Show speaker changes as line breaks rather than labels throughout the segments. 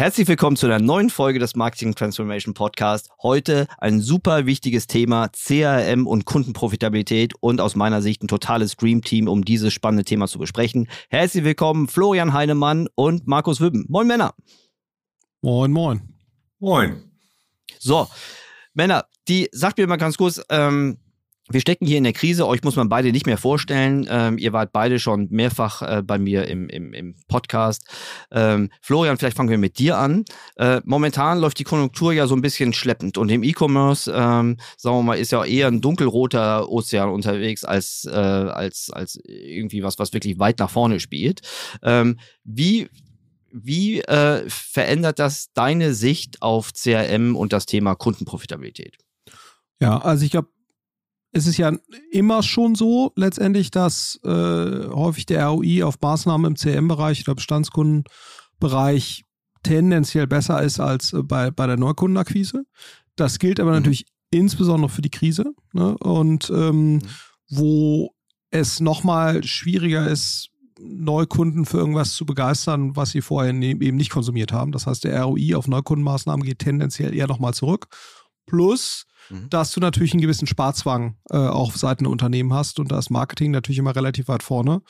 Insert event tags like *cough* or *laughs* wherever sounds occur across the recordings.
Herzlich willkommen zu einer neuen Folge des Marketing Transformation Podcast. Heute ein super wichtiges Thema CRM und Kundenprofitabilität und aus meiner Sicht ein totales Dream Team, um dieses spannende Thema zu besprechen. Herzlich willkommen Florian Heinemann und Markus Wübben. Moin Männer.
Moin, moin.
Moin.
So, Männer, die sagt mir mal ganz kurz, ähm, wir stecken hier in der Krise, euch muss man beide nicht mehr vorstellen. Ähm, ihr wart beide schon mehrfach äh, bei mir im, im, im Podcast. Ähm, Florian, vielleicht fangen wir mit dir an. Äh, momentan läuft die Konjunktur ja so ein bisschen schleppend und im E-Commerce, ähm, sagen wir mal, ist ja eher ein dunkelroter Ozean unterwegs als, äh, als, als irgendwie was, was wirklich weit nach vorne spielt. Ähm, wie wie äh, verändert das deine Sicht auf CRM und das Thema Kundenprofitabilität?
Ja, also ich glaube, es ist ja immer schon so letztendlich, dass äh, häufig der ROI auf Maßnahmen im CM-Bereich oder Bestandskundenbereich tendenziell besser ist als äh, bei, bei der Neukundenakquise. Das gilt aber mhm. natürlich insbesondere für die Krise. Ne? Und ähm, mhm. wo es nochmal schwieriger ist, Neukunden für irgendwas zu begeistern, was sie vorher ne, eben nicht konsumiert haben. Das heißt, der ROI auf Neukundenmaßnahmen geht tendenziell eher nochmal zurück. Plus, Mhm. dass du natürlich einen gewissen Sparzwang äh, auch auf Seiten der Unternehmen hast und da ist Marketing natürlich immer relativ weit vorne.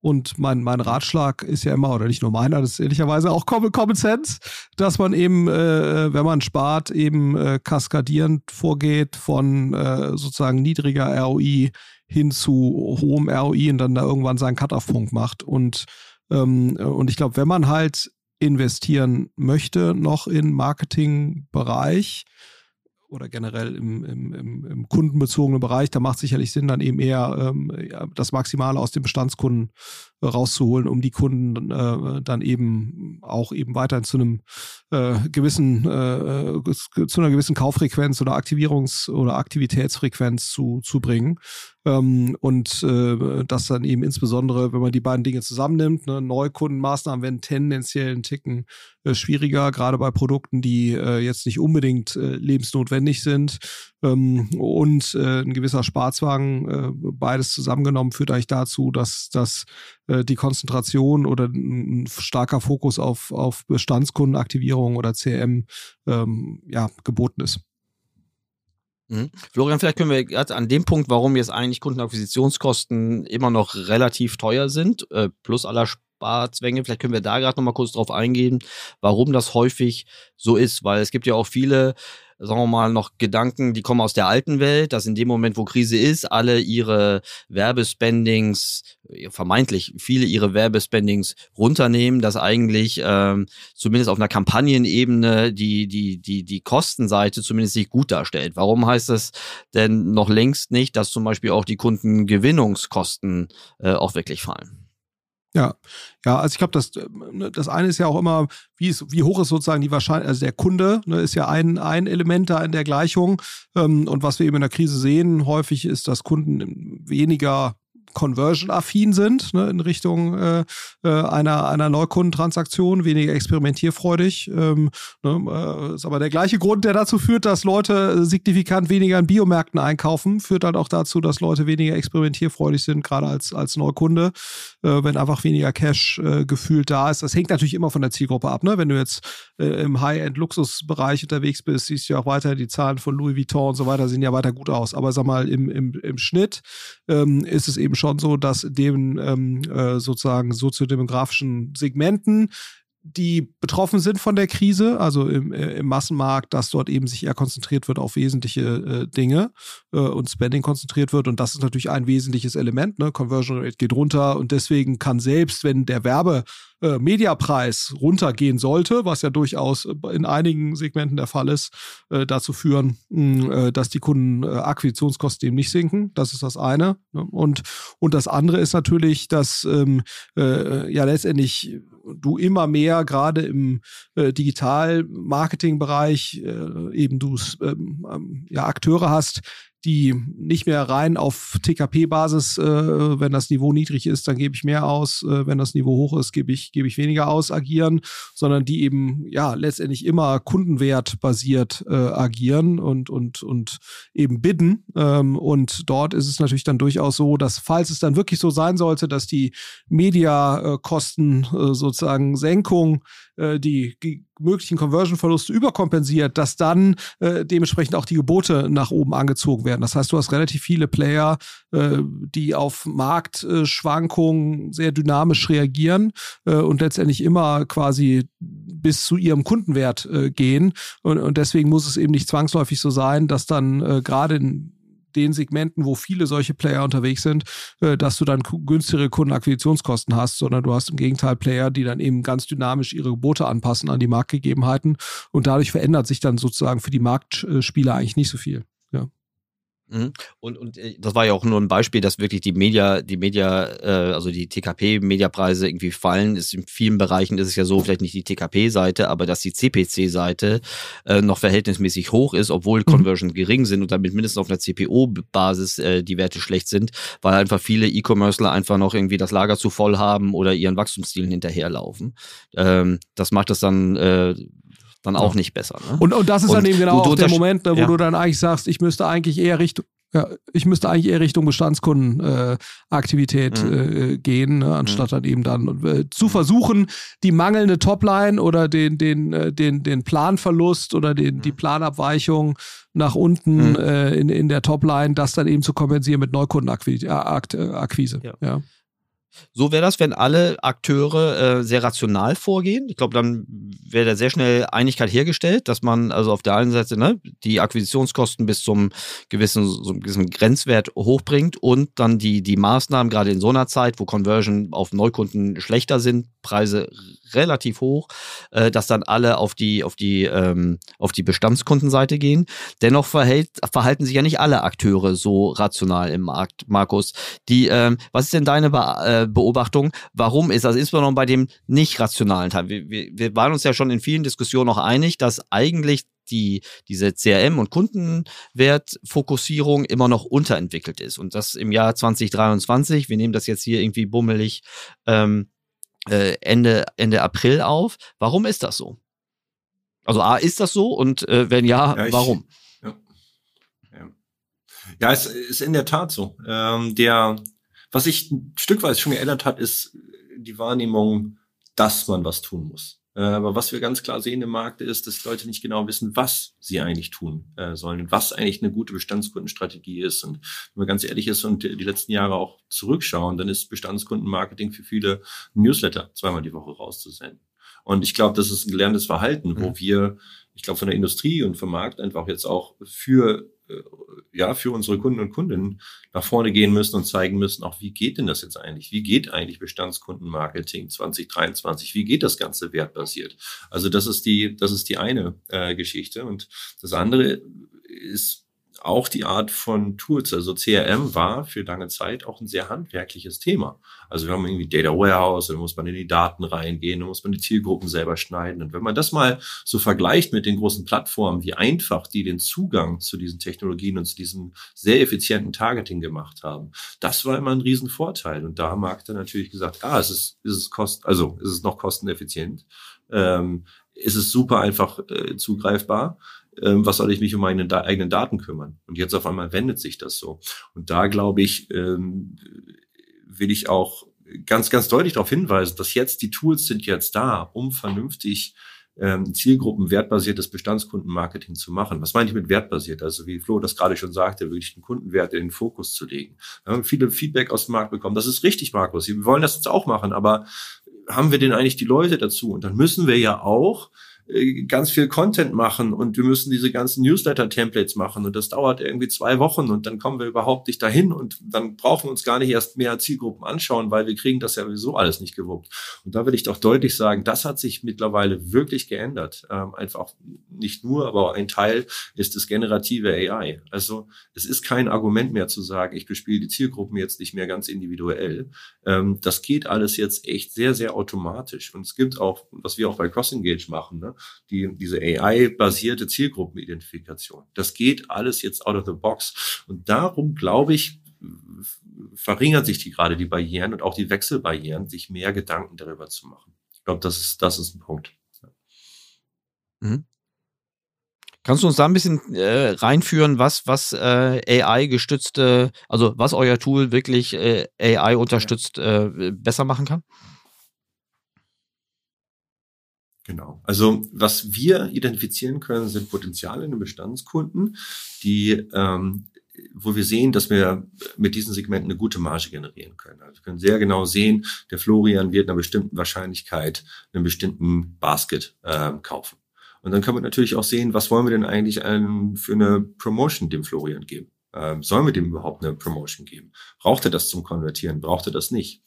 Und mein, mein Ratschlag ist ja immer, oder nicht nur meiner, das ist ehrlicherweise auch Common, Common Sense, dass man eben, äh, wenn man spart, eben äh, kaskadierend vorgeht von äh, sozusagen niedriger ROI hin zu hohem ROI und dann da irgendwann seinen Cut-Off-Punkt macht. Und, ähm, und ich glaube, wenn man halt investieren möchte, noch in Marketingbereich, oder generell im, im, im, im kundenbezogenen Bereich, da macht sicherlich Sinn, dann eben eher ähm, das Maximale aus den Bestandskunden rauszuholen, um die Kunden äh, dann eben auch eben weiterhin zu einem äh, gewissen, äh, zu einer gewissen Kauffrequenz oder Aktivierungs- oder Aktivitätsfrequenz zu, zu bringen. Ähm, und äh, das dann eben insbesondere, wenn man die beiden Dinge zusammennimmt, ne, Neukundenmaßnahmen werden tendenziell einen Ticken äh, schwieriger, gerade bei Produkten, die äh, jetzt nicht unbedingt äh, lebensnotwendig sind. Ähm, und äh, ein gewisser Sparzwang, äh, beides zusammengenommen, führt eigentlich dazu, dass, dass äh, die Konzentration oder ein starker Fokus auf, auf Bestandskundenaktivierung oder CM ähm, ja, geboten ist.
Mhm. Florian, vielleicht können wir gerade an dem Punkt, warum jetzt eigentlich Kundenakquisitionskosten immer noch relativ teuer sind, äh, plus aller Sparzwänge, vielleicht können wir da gerade nochmal kurz drauf eingehen, warum das häufig so ist, weil es gibt ja auch viele sagen wir mal, noch Gedanken, die kommen aus der alten Welt, dass in dem Moment, wo Krise ist, alle ihre Werbespendings, vermeintlich viele ihre Werbespendings runternehmen, dass eigentlich ähm, zumindest auf einer Kampagnenebene die, die, die, die Kostenseite zumindest sich gut darstellt. Warum heißt es denn noch längst nicht, dass zum Beispiel auch die Kundengewinnungskosten äh, auch wirklich fallen?
Ja, ja, also ich glaube, das, ne, das eine ist ja auch immer, wie, ist, wie hoch ist sozusagen die Wahrscheinlichkeit, also der Kunde ne, ist ja ein, ein Element da in der Gleichung. Ähm, und was wir eben in der Krise sehen, häufig ist, dass Kunden weniger conversion-affin sind, ne, in Richtung äh, äh, einer, einer Neukundentransaktion, weniger experimentierfreudig. Ähm, ne, äh, ist aber der gleiche Grund, der dazu führt, dass Leute signifikant weniger in Biomärkten einkaufen, führt halt auch dazu, dass Leute weniger experimentierfreudig sind, gerade als, als Neukunde, äh, wenn einfach weniger Cash äh, gefühlt da ist. Das hängt natürlich immer von der Zielgruppe ab. Ne? Wenn du jetzt äh, im High-End-Luxusbereich unterwegs bist, siehst du ja auch weiter, die Zahlen von Louis Vuitton und so weiter sehen ja weiter gut aus. Aber sag mal, im, im, im Schnitt ähm, ist es eben schon schon so, dass dem ähm, äh, sozusagen soziodemografischen Segmenten die betroffen sind von der Krise, also im, äh, im Massenmarkt, dass dort eben sich eher konzentriert wird auf wesentliche äh, Dinge äh, und Spending konzentriert wird. Und das ist natürlich ein wesentliches Element. Ne? Conversion Rate geht runter und deswegen kann selbst, wenn der Werbe äh, runtergehen sollte, was ja durchaus in einigen Segmenten der Fall ist, äh, dazu führen, mh, äh, dass die Kundenakquisitionskosten eben nicht sinken. Das ist das eine. Ne? Und, und das andere ist natürlich, dass ähm, äh, ja letztendlich du immer mehr gerade im äh, Digital-Marketing-Bereich äh, eben du ähm, ähm, ja Akteure hast, die nicht mehr rein auf TKP-Basis, äh, wenn das Niveau niedrig ist, dann gebe ich mehr aus, äh, wenn das Niveau hoch ist, gebe ich, gebe ich weniger aus, agieren, sondern die eben ja letztendlich immer kundenwertbasiert äh, agieren und, und, und eben bidden. Ähm, und dort ist es natürlich dann durchaus so, dass falls es dann wirklich so sein sollte, dass die Mediakosten äh, sozusagen Senkung äh, die, die möglichen Conversion-Verluste überkompensiert, dass dann äh, dementsprechend auch die Gebote nach oben angezogen werden. Das heißt, du hast relativ viele Player, äh, die auf Marktschwankungen sehr dynamisch reagieren äh, und letztendlich immer quasi bis zu ihrem Kundenwert äh, gehen. Und, und deswegen muss es eben nicht zwangsläufig so sein, dass dann äh, gerade in den Segmenten, wo viele solche Player unterwegs sind, äh, dass du dann günstigere Kundenakquisitionskosten hast, sondern du hast im Gegenteil Player, die dann eben ganz dynamisch ihre Gebote anpassen an die Marktgegebenheiten und dadurch verändert sich dann sozusagen für die Marktspieler eigentlich nicht so viel.
Mhm. Und, und äh, das war ja auch nur ein Beispiel, dass wirklich die Media, die Media, äh, also die TKP-Mediapreise irgendwie fallen. Ist in vielen Bereichen ist es ja so, vielleicht nicht die TKP-Seite, aber dass die CPC-Seite äh, noch verhältnismäßig hoch ist, obwohl mhm. Conversion gering sind und damit mindestens auf einer CPO-Basis äh, die Werte schlecht sind, weil einfach viele E-Commercer einfach noch irgendwie das Lager zu voll haben oder ihren Wachstumszielen hinterherlaufen. Ähm, das macht das dann äh, dann auch nicht besser. Ne?
Und, und das ist und dann eben genau auch der Moment, ne, wo ja. du dann eigentlich sagst, ich müsste eigentlich eher Richtung, ja, ich müsste eigentlich eher Richtung Bestandskundenaktivität äh, mhm. äh, gehen, ne, anstatt mhm. dann eben dann äh, zu versuchen, die mangelnde Topline oder den, den, äh, den, den Planverlust oder den, mhm. die Planabweichung nach unten mhm. äh, in, in der Topline, das dann eben zu kompensieren mit Neukundenakquise. Äh, ja. ja.
So wäre das, wenn alle Akteure äh, sehr rational vorgehen. Ich glaube, dann wäre da sehr schnell Einigkeit hergestellt, dass man also auf der einen Seite ne, die Akquisitionskosten bis zum gewissen, einem gewissen Grenzwert hochbringt und dann die, die Maßnahmen, gerade in so einer Zeit, wo Conversion auf Neukunden schlechter sind, Preise relativ hoch, äh, dass dann alle auf die, auf die, ähm, auf die Bestandskundenseite gehen. Dennoch verhält, verhalten sich ja nicht alle Akteure so rational im Markt, Markus. Die, ähm, was ist denn deine Be äh, Beobachtung? Warum ist das insbesondere bei dem nicht rationalen Teil? Wir, wir, wir waren uns ja schon in vielen Diskussionen auch einig, dass eigentlich die, diese CRM- und Kundenwertfokussierung immer noch unterentwickelt ist. Und das im Jahr 2023, wir nehmen das jetzt hier irgendwie bummelig ähm, äh, Ende, Ende April auf. Warum ist das so? Also A, ist das so und äh, wenn ja, ja ich, warum?
Ja, ja. ja, es ist in der Tat so. Ähm, der, was sich ein Stück weit schon geändert hat, ist die Wahrnehmung, dass man was tun muss. Äh, aber was wir ganz klar sehen im Markt ist, dass Leute nicht genau wissen, was sie eigentlich tun äh, sollen und was eigentlich eine gute Bestandskundenstrategie ist. Und wenn man ganz ehrlich ist und die letzten Jahre auch zurückschauen, dann ist Bestandskundenmarketing für viele Newsletter zweimal die Woche rauszusenden. Und ich glaube, das ist ein gelerntes Verhalten, wo mhm. wir, ich glaube, von der Industrie und vom Markt einfach jetzt auch für ja, für unsere Kunden und Kundinnen nach vorne gehen müssen und zeigen müssen, auch wie geht denn das jetzt eigentlich? Wie geht eigentlich Bestandskundenmarketing 2023? Wie geht das Ganze wertbasiert? Also das ist die, das ist die eine äh, Geschichte. Und das andere ist auch die Art von Tools. Also CRM war für lange Zeit auch ein sehr handwerkliches Thema. Also wir haben irgendwie Data Warehouse, da muss man in die Daten reingehen, da muss man die Zielgruppen selber schneiden. Und wenn man das mal so vergleicht mit den großen Plattformen, wie einfach die den Zugang zu diesen Technologien und zu diesem sehr effizienten Targeting gemacht haben, das war immer ein Riesenvorteil. Und da haben Marketer natürlich gesagt, ah, es ist, ist es kost, also ist es noch kosteneffizient. Ähm, ist es super einfach äh, zugreifbar ähm, was soll ich mich um meine da eigenen Daten kümmern? Und jetzt auf einmal wendet sich das so. Und da glaube ich, ähm, will ich auch ganz, ganz deutlich darauf hinweisen, dass jetzt die Tools sind jetzt da, um vernünftig ähm, Zielgruppen wertbasiertes Bestandskundenmarketing zu machen. Was meine ich mit wertbasiert? Also wie Flo das gerade schon sagte, wirklich den Kundenwert in den Fokus zu legen. Wir haben viele Feedback aus dem Markt bekommen. Das ist richtig, Markus. Wir wollen das jetzt auch machen, aber haben wir denn eigentlich die Leute dazu? Und dann müssen wir ja auch ganz viel Content machen und wir müssen diese ganzen Newsletter-Templates machen und das dauert irgendwie zwei Wochen und dann kommen wir überhaupt nicht dahin und dann brauchen wir uns gar nicht erst mehr Zielgruppen anschauen, weil wir kriegen das ja sowieso alles nicht gewuppt. Und da will ich doch deutlich sagen, das hat sich mittlerweile wirklich geändert. Ähm, einfach nicht nur, aber ein Teil ist das generative AI. Also es ist kein Argument mehr zu sagen, ich bespiele die Zielgruppen jetzt nicht mehr ganz individuell. Ähm, das geht alles jetzt echt sehr, sehr automatisch. Und es gibt auch, was wir auch bei CrossEngage machen, ne? Die, diese AI-basierte Zielgruppenidentifikation. Das geht alles jetzt out of the box. Und darum glaube ich, verringern sich die gerade die Barrieren und auch die Wechselbarrieren, sich mehr Gedanken darüber zu machen. Ich glaube, das ist, das ist ein Punkt.
Mhm. Kannst du uns da ein bisschen äh, reinführen, was, was äh, AI-gestützte, also was euer Tool wirklich äh, AI unterstützt äh, besser machen kann?
Genau. Also was wir identifizieren können, sind Potenziale in den Bestandskunden, die ähm, wo wir sehen, dass wir mit diesen Segmenten eine gute Marge generieren können. Also wir können sehr genau sehen, der Florian wird einer bestimmten Wahrscheinlichkeit einen bestimmten Basket äh, kaufen. Und dann kann man natürlich auch sehen, was wollen wir denn eigentlich ähm, für eine Promotion dem Florian geben? Ähm, sollen wir dem überhaupt eine Promotion geben? Braucht er das zum Konvertieren? Braucht er das nicht?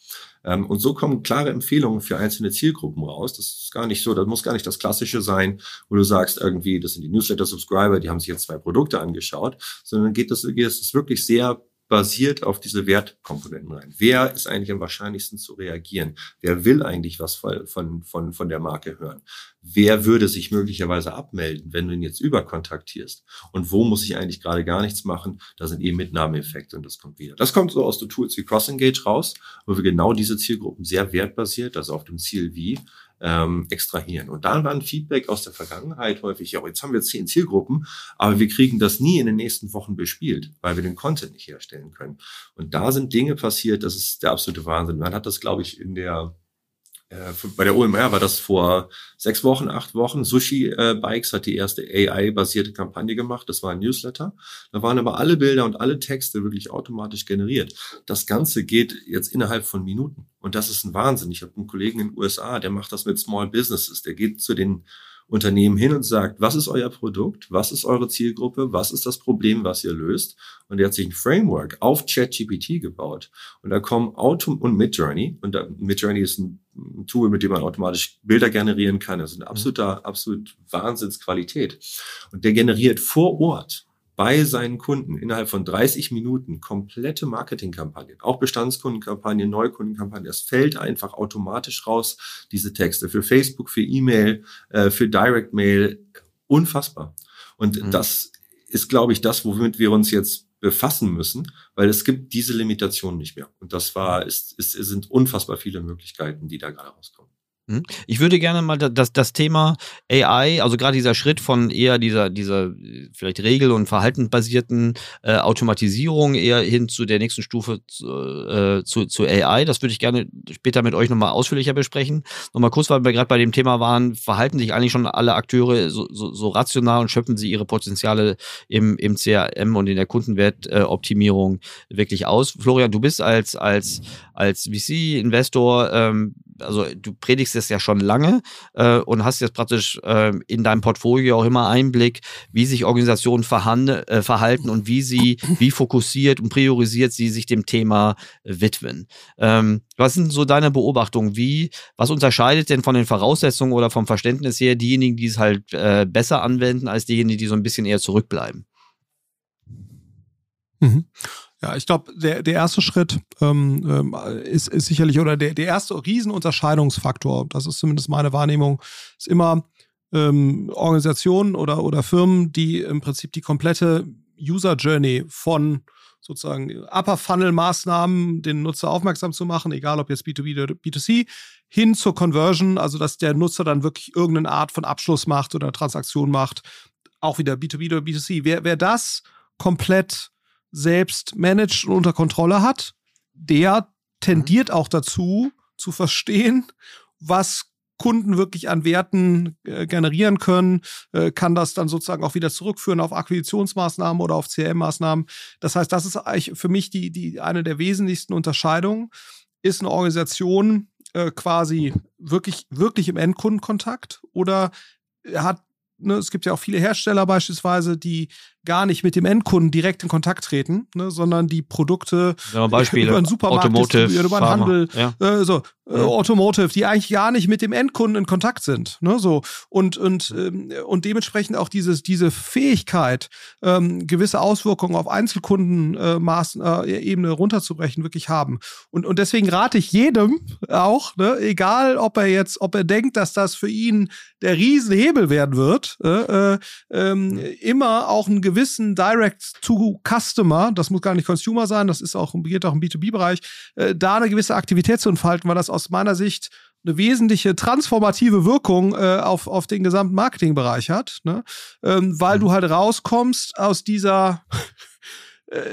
Ähm, und so kommen klare Empfehlungen für einzelne Zielgruppen raus. Das ist gar nicht so, das muss gar nicht das Klassische sein, wo du sagst, irgendwie, das sind die Newsletter-Subscriber, die haben sich jetzt zwei Produkte angeschaut, sondern geht das, geht das wirklich sehr basiert auf diese Wertkomponenten rein. Wer ist eigentlich am wahrscheinlichsten zu reagieren? Wer will eigentlich was von, von, von der Marke hören? Wer würde sich möglicherweise abmelden, wenn du ihn jetzt überkontaktierst? Und wo muss ich eigentlich gerade gar nichts machen? Da sind eben Mitnahmeeffekte und das kommt wieder. Das kommt so aus so Tools wie CrossEngage raus, wo wir genau diese Zielgruppen sehr wertbasiert, also auf dem Ziel wie, ähm, extrahieren. Und da war ein Feedback aus der Vergangenheit häufig, ja, jetzt haben wir zehn Zielgruppen, aber wir kriegen das nie in den nächsten Wochen bespielt, weil wir den Content nicht herstellen können. Und da sind Dinge passiert, das ist der absolute Wahnsinn. Man hat das, glaube ich, in der äh, bei der OMR war das vor sechs Wochen, acht Wochen. Sushi äh, Bikes hat die erste AI-basierte Kampagne gemacht. Das war ein Newsletter. Da waren aber alle Bilder und alle Texte wirklich automatisch generiert. Das Ganze geht jetzt innerhalb von Minuten. Und das ist ein Wahnsinn. Ich habe einen Kollegen in den USA, der macht das mit Small Businesses. Der geht zu den Unternehmen hin und sagt, was ist euer Produkt, was ist eure Zielgruppe, was ist das Problem, was ihr löst. Und er hat sich ein Framework auf ChatGPT gebaut. Und da kommen Auto und Midjourney. Und Midjourney ist ein Tool, mit dem man automatisch Bilder generieren kann. Das ist eine absolute, absolut Wahnsinnsqualität. Und der generiert vor Ort bei seinen Kunden innerhalb von 30 Minuten komplette Marketingkampagnen, auch Bestandskundenkampagnen, Neukundenkampagnen. Das fällt einfach automatisch raus, diese Texte für Facebook, für E-Mail, äh, für Direct Mail. Unfassbar. Und mhm. das ist, glaube ich, das, womit wir uns jetzt befassen müssen, weil es gibt diese Limitation nicht mehr. Und das war, ist, ist, es sind unfassbar viele Möglichkeiten, die da gerade rauskommen.
Hm? Ich würde gerne mal das, das Thema AI, also gerade dieser Schritt von eher dieser, dieser vielleicht regel- und verhaltensbasierten äh, Automatisierung eher hin zu der nächsten Stufe zu, äh, zu, zu AI, das würde ich gerne später mit euch nochmal ausführlicher besprechen. Nochmal kurz, weil wir gerade bei dem Thema waren, verhalten sich eigentlich schon alle Akteure so, so, so rational und schöpfen sie ihre Potenziale im, im CRM und in der Kundenwertoptimierung äh, wirklich aus. Florian, du bist als, als, als VC-Investor ähm, also du predigst es ja schon lange äh, und hast jetzt praktisch äh, in deinem Portfolio auch immer Einblick, wie sich Organisationen äh, verhalten und wie sie, wie fokussiert und priorisiert sie sich dem Thema widmen. Ähm, was sind so deine Beobachtungen? Wie, was unterscheidet denn von den Voraussetzungen oder vom Verständnis her diejenigen, die es halt äh, besser anwenden, als diejenigen, die so ein bisschen eher zurückbleiben?
Mhm. Ja, ich glaube, der, der erste Schritt ähm, ähm, ist, ist sicherlich, oder der, der erste Riesenunterscheidungsfaktor, das ist zumindest meine Wahrnehmung, ist immer ähm, Organisationen oder, oder Firmen, die im Prinzip die komplette User Journey von sozusagen Upper Funnel Maßnahmen, den Nutzer aufmerksam zu machen, egal ob jetzt B2B oder B2C, hin zur Conversion, also dass der Nutzer dann wirklich irgendeine Art von Abschluss macht oder Transaktion macht, auch wieder B2B oder B2C. Wer, wer das komplett selbst managt und unter Kontrolle hat, der tendiert auch dazu, zu verstehen, was Kunden wirklich an Werten äh, generieren können, äh, kann das dann sozusagen auch wieder zurückführen auf Akquisitionsmaßnahmen oder auf CRM-Maßnahmen. Das heißt, das ist eigentlich für mich die, die eine der wesentlichsten Unterscheidungen. Ist eine Organisation äh, quasi wirklich, wirklich im Endkundenkontakt oder hat ne, es gibt ja auch viele Hersteller beispielsweise, die gar nicht mit dem Endkunden direkt in Kontakt treten, ne, sondern die Produkte
Beispiele, *laughs*
über einen Supermarkt
Automotive,
über einen Handel,
ja.
äh, so äh, Automotive, die eigentlich gar nicht mit dem Endkunden in Kontakt sind, ne, so. Und und ähm, und dementsprechend auch dieses diese Fähigkeit ähm, gewisse Auswirkungen auf Einzelkundenmaßen äh, Ebene runterzubrechen wirklich haben. Und und deswegen rate ich jedem auch, ne, egal ob er jetzt ob er denkt, dass das für ihn der Riesenhebel werden wird, äh, äh, ähm, immer auch einen gewissen Direct-to-Customer, das muss gar nicht Consumer sein, das ist auch, geht auch im B2B-Bereich, äh, da eine gewisse Aktivität zu entfalten, weil das aus meiner Sicht eine wesentliche transformative Wirkung äh, auf, auf den gesamten Marketingbereich hat, ne? ähm, weil du halt rauskommst aus dieser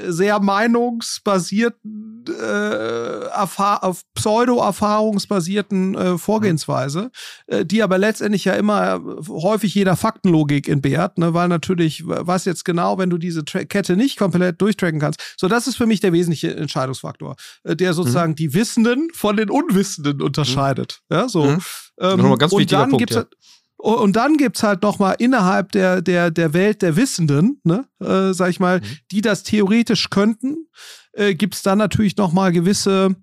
sehr meinungsbasierten, äh, auf pseudo-erfahrungsbasierten äh, Vorgehensweise, äh, die aber letztendlich ja immer häufig jeder Faktenlogik entbehrt, ne, weil natürlich, was jetzt genau, wenn du diese Tra Kette nicht komplett durchtracken kannst. So, das ist für mich der wesentliche Entscheidungsfaktor, äh, der sozusagen mhm. die Wissenden von den Unwissenden unterscheidet. Mhm. Ja, so. Mhm. Ähm,
ganz und dann Punkt, ja. Halt
und dann gibt's halt noch mal innerhalb der, der, der Welt der Wissenden, ne, äh, sag ich mal, mhm. die das theoretisch könnten, äh, gibt's dann natürlich noch mal gewisse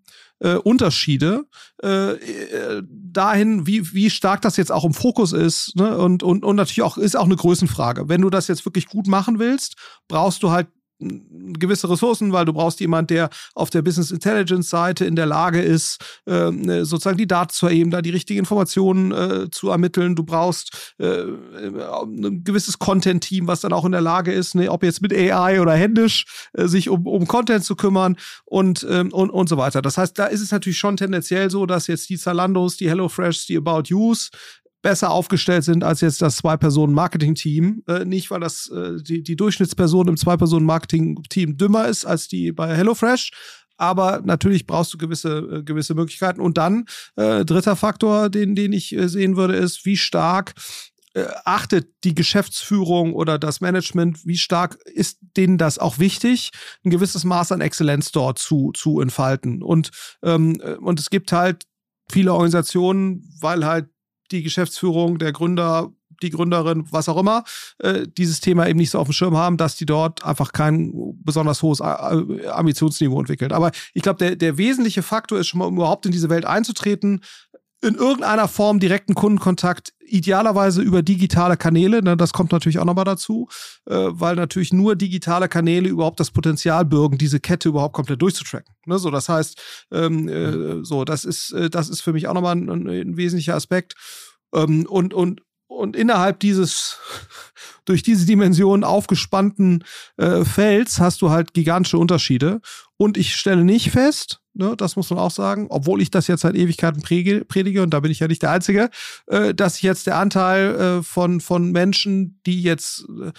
äh, Unterschiede äh, äh, dahin, wie, wie stark das jetzt auch im Fokus ist. Ne? Und, und, und natürlich auch ist auch eine Größenfrage. Wenn du das jetzt wirklich gut machen willst, brauchst du halt gewisse Ressourcen, weil du brauchst jemand, der auf der Business Intelligence Seite in der Lage ist, äh, sozusagen die Daten zu erheben, da die richtigen Informationen äh, zu ermitteln. Du brauchst äh, ein gewisses Content-Team, was dann auch in der Lage ist, ne, ob jetzt mit AI oder händisch, sich um, um Content zu kümmern und, ähm, und, und so weiter. Das heißt, da ist es natürlich schon tendenziell so, dass jetzt die Zalandos, die HelloFresh, die About Yous besser aufgestellt sind als jetzt das Zwei-Personen-Marketing-Team. Äh, nicht, weil das äh, die, die Durchschnittsperson im Zwei-Personen-Marketing-Team dümmer ist als die bei HelloFresh. Aber natürlich brauchst du gewisse, äh, gewisse Möglichkeiten. Und dann, äh, dritter Faktor, den, den ich äh, sehen würde, ist, wie stark äh, achtet die Geschäftsführung oder das Management, wie stark ist denen das auch wichtig, ein gewisses Maß an Exzellenz dort zu, zu entfalten. Und, ähm, und es gibt halt viele Organisationen, weil halt die Geschäftsführung, der Gründer, die Gründerin, was auch immer, äh, dieses Thema eben nicht so auf dem Schirm haben, dass die dort einfach kein besonders hohes äh, Ambitionsniveau entwickeln. Aber ich glaube, der, der wesentliche Faktor ist schon mal, um überhaupt in diese Welt einzutreten, in irgendeiner Form direkten Kundenkontakt, idealerweise über digitale Kanäle. Ne, das kommt natürlich auch nochmal dazu, äh, weil natürlich nur digitale Kanäle überhaupt das Potenzial bürgen, diese Kette überhaupt komplett durchzutracken. Ne, so, das heißt, ähm, äh, mhm. so, das ist, äh, das ist für mich auch nochmal ein, ein, ein wesentlicher Aspekt. Ähm, und, und, und innerhalb dieses, *laughs* durch diese Dimension aufgespannten äh, Felds hast du halt gigantische Unterschiede. Und ich stelle nicht fest, ne, das muss man auch sagen, obwohl ich das jetzt seit Ewigkeiten predige, und da bin ich ja nicht der Einzige, äh, dass jetzt der Anteil äh, von, von Menschen, die jetzt äh,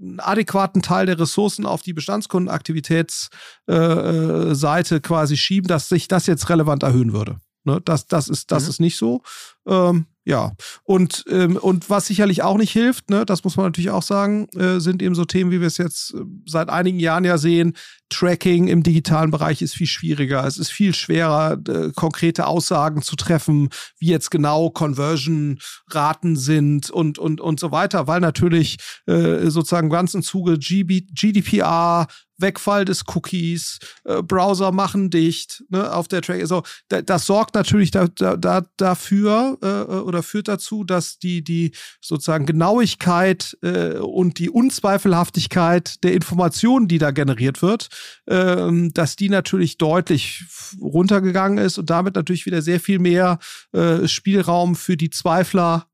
einen adäquaten Teil der Ressourcen auf die Bestandskundenaktivitätsseite äh, quasi schieben, dass sich das jetzt relevant erhöhen würde. Ne, das, das, ist, das mhm. ist nicht so. Ähm, ja, und, ähm, und was sicherlich auch nicht hilft, ne, das muss man natürlich auch sagen, äh, sind eben so Themen, wie wir es jetzt äh, seit einigen Jahren ja sehen. Tracking im digitalen Bereich ist viel schwieriger. Es ist viel schwerer, äh, konkrete Aussagen zu treffen, wie jetzt genau Conversion-Raten sind und, und, und so weiter, weil natürlich äh, sozusagen ganz im Zuge GB, GDPR, Wegfall des Cookies, äh, Browser machen dicht, ne, auf der Track. Also, da, das sorgt natürlich da, da, dafür äh, oder führt dazu, dass die, die sozusagen Genauigkeit äh, und die Unzweifelhaftigkeit der Informationen, die da generiert wird, äh, dass die natürlich deutlich runtergegangen ist und damit natürlich wieder sehr viel mehr äh, Spielraum für die Zweifler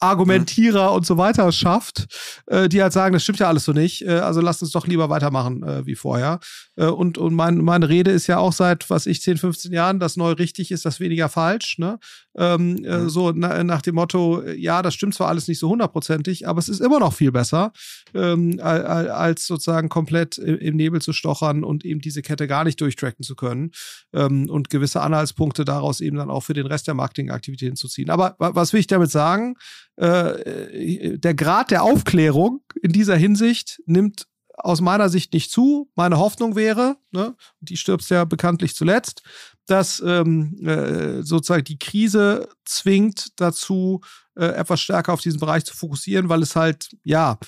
Argumentierer mhm. und so weiter schafft, äh, die halt sagen, das stimmt ja alles so nicht, äh, also lasst uns doch lieber weitermachen äh, wie vorher. Äh, und und mein, meine Rede ist ja auch seit, was ich, 10, 15 Jahren, das neu richtig ist, das weniger falsch. Ne? Ähm, äh, mhm. So na, nach dem Motto, ja, das stimmt zwar alles nicht so hundertprozentig, aber es ist immer noch viel besser, ähm, als sozusagen komplett im Nebel zu stochern und eben diese Kette gar nicht durchtracken zu können ähm, und gewisse Anhaltspunkte daraus eben dann auch für den Rest der Marketingaktivitäten zu ziehen. Aber was will ich damit sagen? Äh, der Grad der Aufklärung in dieser Hinsicht nimmt aus meiner Sicht nicht zu. Meine Hoffnung wäre, ne, die stirbt ja bekanntlich zuletzt, dass ähm, äh, sozusagen die Krise zwingt dazu, äh, etwas stärker auf diesen Bereich zu fokussieren, weil es halt, ja,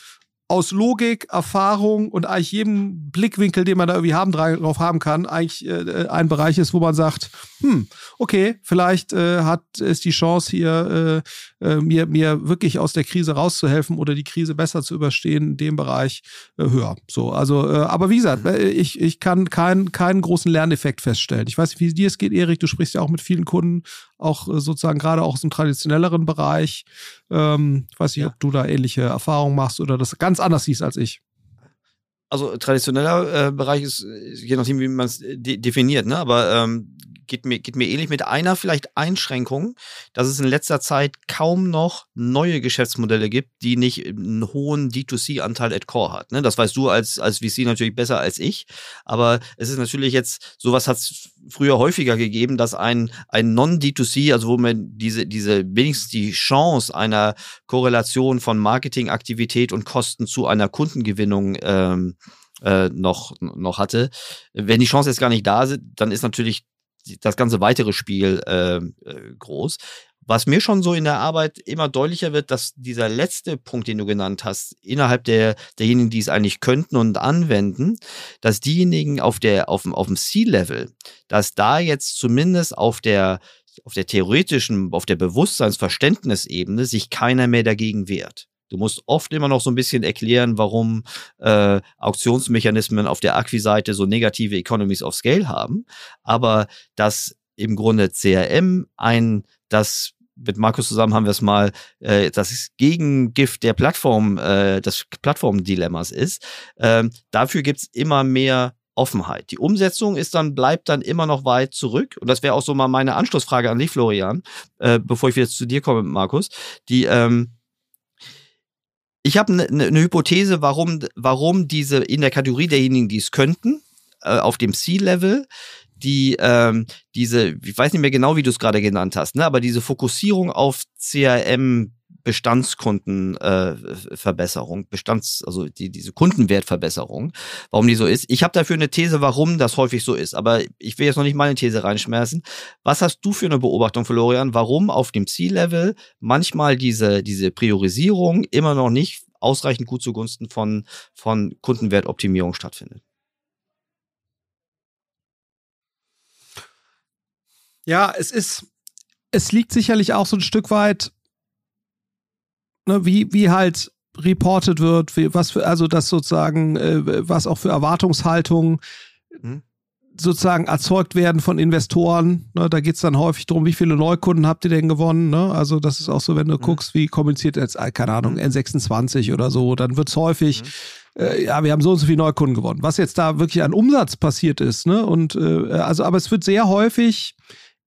aus Logik, Erfahrung und eigentlich jedem Blickwinkel, den man da irgendwie haben, drauf haben kann, eigentlich äh, ein Bereich ist, wo man sagt, hm, okay, vielleicht äh, hat es die Chance hier, äh, äh, mir, mir wirklich aus der Krise rauszuhelfen oder die Krise besser zu überstehen in dem Bereich äh, höher. So, also, äh, aber wie gesagt, äh, ich, ich kann keinen keinen großen Lerneffekt feststellen. Ich weiß nicht, wie dir es geht, Erik, du sprichst ja auch mit vielen Kunden, auch sozusagen gerade auch aus dem traditionelleren Bereich. Ähm, ich weiß nicht, ja. ob du da ähnliche Erfahrungen machst oder das ganz anders siehst als ich.
Also traditioneller äh, Bereich ist, je nachdem, wie man es de definiert, ne? aber ähm, geht mir, geht mir ähnlich mit einer vielleicht Einschränkung, dass es in letzter Zeit kaum noch neue Geschäftsmodelle gibt, die nicht einen hohen D2C-Anteil at Core hat. Ne? Das weißt du als, als VC natürlich besser als ich. Aber es ist natürlich jetzt, sowas hat es früher häufiger gegeben, dass ein, ein Non-D2C, also wo man diese, diese wenigstens die Chance einer Korrelation von Marketingaktivität und Kosten zu einer Kundengewinnung ähm, äh, noch, noch hatte. Wenn die Chance jetzt gar nicht da sind, dann ist natürlich das ganze weitere Spiel äh, äh, groß. Was mir schon so in der Arbeit immer deutlicher wird, dass dieser letzte Punkt, den du genannt hast, innerhalb der, derjenigen, die es eigentlich könnten und anwenden, dass diejenigen auf der, auf dem, auf dem C-Level, dass da jetzt zumindest auf der, auf der theoretischen, auf der Bewusstseinsverständnisebene sich keiner mehr dagegen wehrt. Du musst oft immer noch so ein bisschen erklären, warum äh, Auktionsmechanismen auf der Acquis-Seite so negative Economies of Scale haben. Aber dass im Grunde CRM ein, das mit Markus zusammen haben wir es mal, äh, das Gegengift der Plattform, äh, des Plattformdilemmas ist. Ähm, dafür gibt's immer mehr Offenheit. Die Umsetzung ist dann, bleibt dann immer noch weit zurück. Und das wäre auch so mal meine Anschlussfrage an dich, Florian, äh, bevor ich wieder zu dir komme, Markus. Die, ähm, ich habe eine ne, ne Hypothese, warum, warum diese in der Kategorie derjenigen, die es könnten, äh, auf dem C-Level, die ähm, diese, ich weiß nicht mehr genau, wie du es gerade genannt hast, ne, aber diese Fokussierung auf CRM Bestandskundenverbesserung, äh, Bestands, also die, diese Kundenwertverbesserung, warum die so ist. Ich habe dafür eine These, warum das häufig so ist, aber ich will jetzt noch nicht meine These reinschmerzen. Was hast du für eine Beobachtung, Florian, warum auf dem C-Level manchmal diese, diese Priorisierung immer noch nicht ausreichend gut zugunsten von, von Kundenwertoptimierung stattfindet?
Ja, es ist, es liegt sicherlich auch so ein Stück weit ne, wie, wie halt reported wird, wie, was für, also das sozusagen, äh, was auch für Erwartungshaltungen hm. sozusagen erzeugt werden von Investoren. Ne, da geht es dann häufig darum, wie viele Neukunden habt ihr denn gewonnen? Ne? Also das ist auch so, wenn du hm. guckst, wie kommuniziert jetzt, äh, keine Ahnung, hm. N26 oder so, dann wird es häufig. Hm äh, ja, wir haben so und so viele Neukunden gewonnen. Was jetzt da wirklich an Umsatz passiert ist, ne? Und äh, also, aber es wird sehr häufig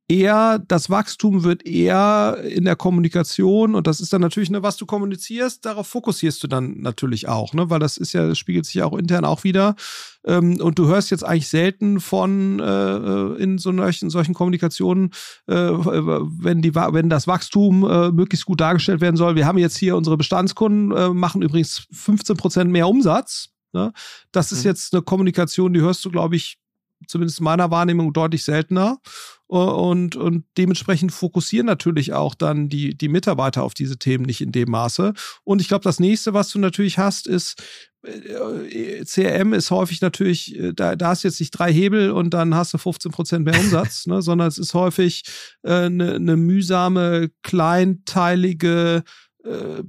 eher, das Wachstum wird eher in der Kommunikation und das ist dann natürlich, ne, was du kommunizierst, darauf fokussierst du dann natürlich auch, ne, weil das ist ja, das spiegelt sich ja auch intern auch wieder. Ähm, und du hörst jetzt eigentlich selten von äh, äh in so solchen, solchen Kommunikationen, äh, wenn, die, wenn das Wachstum äh, möglichst gut dargestellt werden soll. Wir haben jetzt hier unsere Bestandskunden, äh, machen übrigens 15 Prozent mehr Umsatz. Ne? Das ist mhm. jetzt eine Kommunikation, die hörst du, glaube ich, zumindest in meiner Wahrnehmung deutlich seltener. Und, und dementsprechend fokussieren natürlich auch dann die, die Mitarbeiter auf diese Themen nicht in dem Maße. Und ich glaube, das nächste, was du natürlich hast, ist, äh, CRM ist häufig natürlich, äh, da, da hast du jetzt nicht drei Hebel und dann hast du 15 Prozent mehr Umsatz, *laughs* ne, sondern es ist häufig eine äh, ne mühsame, kleinteilige äh,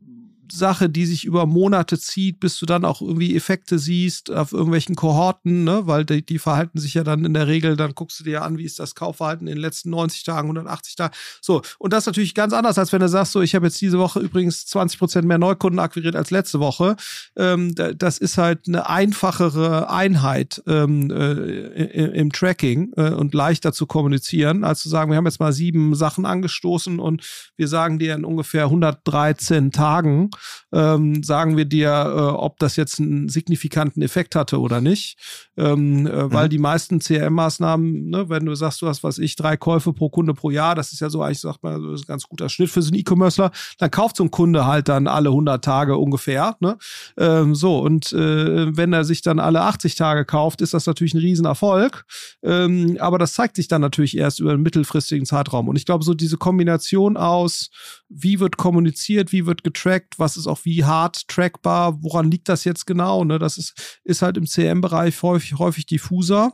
Sache, die sich über Monate zieht, bis du dann auch irgendwie Effekte siehst auf irgendwelchen Kohorten, ne? weil die, die verhalten sich ja dann in der Regel, dann guckst du dir an, wie ist das Kaufverhalten in den letzten 90 Tagen, 180 Tagen. So, und das ist natürlich ganz anders, als wenn du sagst, so, ich habe jetzt diese Woche übrigens 20 Prozent mehr Neukunden akquiriert als letzte Woche. Ähm, das ist halt eine einfachere Einheit ähm, äh, im Tracking äh, und leichter zu kommunizieren, als zu sagen, wir haben jetzt mal sieben Sachen angestoßen und wir sagen dir in ungefähr 113 Tagen, ähm, sagen wir dir, äh, ob das jetzt einen signifikanten Effekt hatte oder nicht. Ähm, äh, weil mhm. die meisten CRM-Maßnahmen, ne, wenn du sagst, du hast, was ich, drei Käufe pro Kunde pro Jahr, das ist ja so eigentlich, sagt man, das ist ein ganz guter Schnitt für so einen E-Commercer, dann kauft so ein Kunde halt dann alle 100 Tage ungefähr. Ne? Ähm, so, und äh, wenn er sich dann alle 80 Tage kauft, ist das natürlich ein Riesenerfolg. Ähm, aber das zeigt sich dann natürlich erst über einen mittelfristigen Zeitraum. Und ich glaube, so diese Kombination aus, wie wird kommuniziert, wie wird getrackt, was ist auch wie hart trackbar, woran liegt das jetzt genau? Ne? Das ist, ist halt im CM-Bereich häufig, häufig diffuser.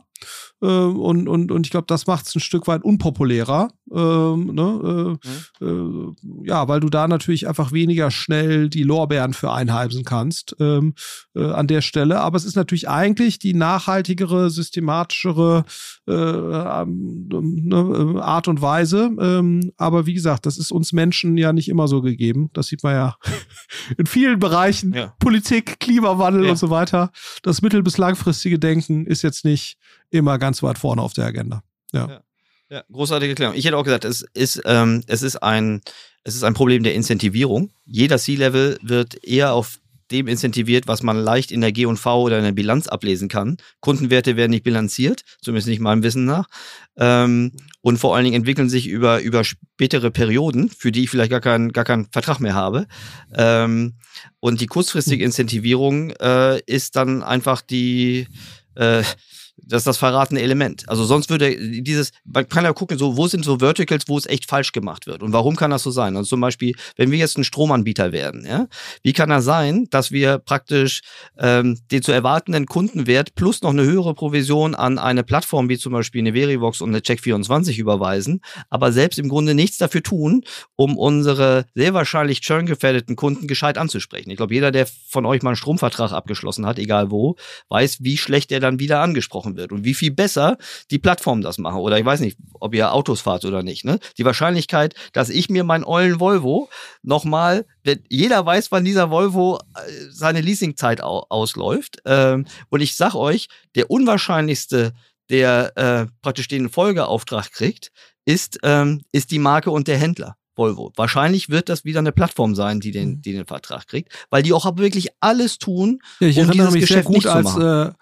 Äh, und, und, und ich glaube, das macht es ein Stück weit unpopulärer. Ähm, ne? äh, mhm. äh, ja, weil du da natürlich einfach weniger schnell die Lorbeeren für einheimsen kannst ähm, äh, an der Stelle. Aber es ist natürlich eigentlich die nachhaltigere, systematischere äh, ähm, ne, äh, Art und Weise. Ähm, aber wie gesagt, das ist uns Menschen ja nicht immer so gegeben. Das sieht man ja *laughs* in vielen Bereichen. Ja. Politik, Klimawandel ja. und so weiter. Das mittel- bis langfristige Denken ist jetzt nicht immer ganz weit vorne auf der Agenda. Ja.
ja. ja großartige Erklärung. Ich hätte auch gesagt, es ist, ähm, es ist ein, es ist ein Problem der Incentivierung. Jeder C-Level wird eher auf dem incentiviert, was man leicht in der G&V oder in der Bilanz ablesen kann. Kundenwerte werden nicht bilanziert, zumindest nicht meinem Wissen nach. Ähm, und vor allen Dingen entwickeln sich über, über spätere Perioden, für die ich vielleicht gar keinen, gar keinen Vertrag mehr habe. Ähm, und die kurzfristige Incentivierung äh, ist dann einfach die, äh, das ist das verratene Element. Also sonst würde dieses, man kann ja gucken, so, wo sind so Verticals, wo es echt falsch gemacht wird. Und warum kann das so sein? Also zum Beispiel, wenn wir jetzt ein Stromanbieter werden, ja, wie kann das sein, dass wir praktisch ähm, den zu erwartenden Kundenwert plus noch eine höhere Provision an eine Plattform wie zum Beispiel eine Verivox und eine Check24 überweisen, aber selbst im Grunde nichts dafür tun, um unsere sehr wahrscheinlich churn-gefährdeten Kunden gescheit anzusprechen. Ich glaube, jeder, der von euch mal einen Stromvertrag abgeschlossen hat, egal wo, weiß, wie schlecht er dann wieder angesprochen gesprochen wird und wie viel besser die Plattformen das machen. Oder ich weiß nicht, ob ihr Autos fahrt oder nicht. Ne? Die Wahrscheinlichkeit, dass ich mir meinen ollen Volvo nochmal, jeder weiß, wann dieser Volvo äh, seine Leasingzeit ausläuft. Ähm, und ich sag euch, der unwahrscheinlichste, der äh, praktisch den Folgeauftrag kriegt, ist, ähm, ist die Marke und der Händler. Volvo. Wahrscheinlich wird das wieder eine Plattform sein, die den, mhm. die den Vertrag kriegt, weil die auch wirklich alles tun,
ja, ich um dieses mich Geschäft sehr gut als, äh,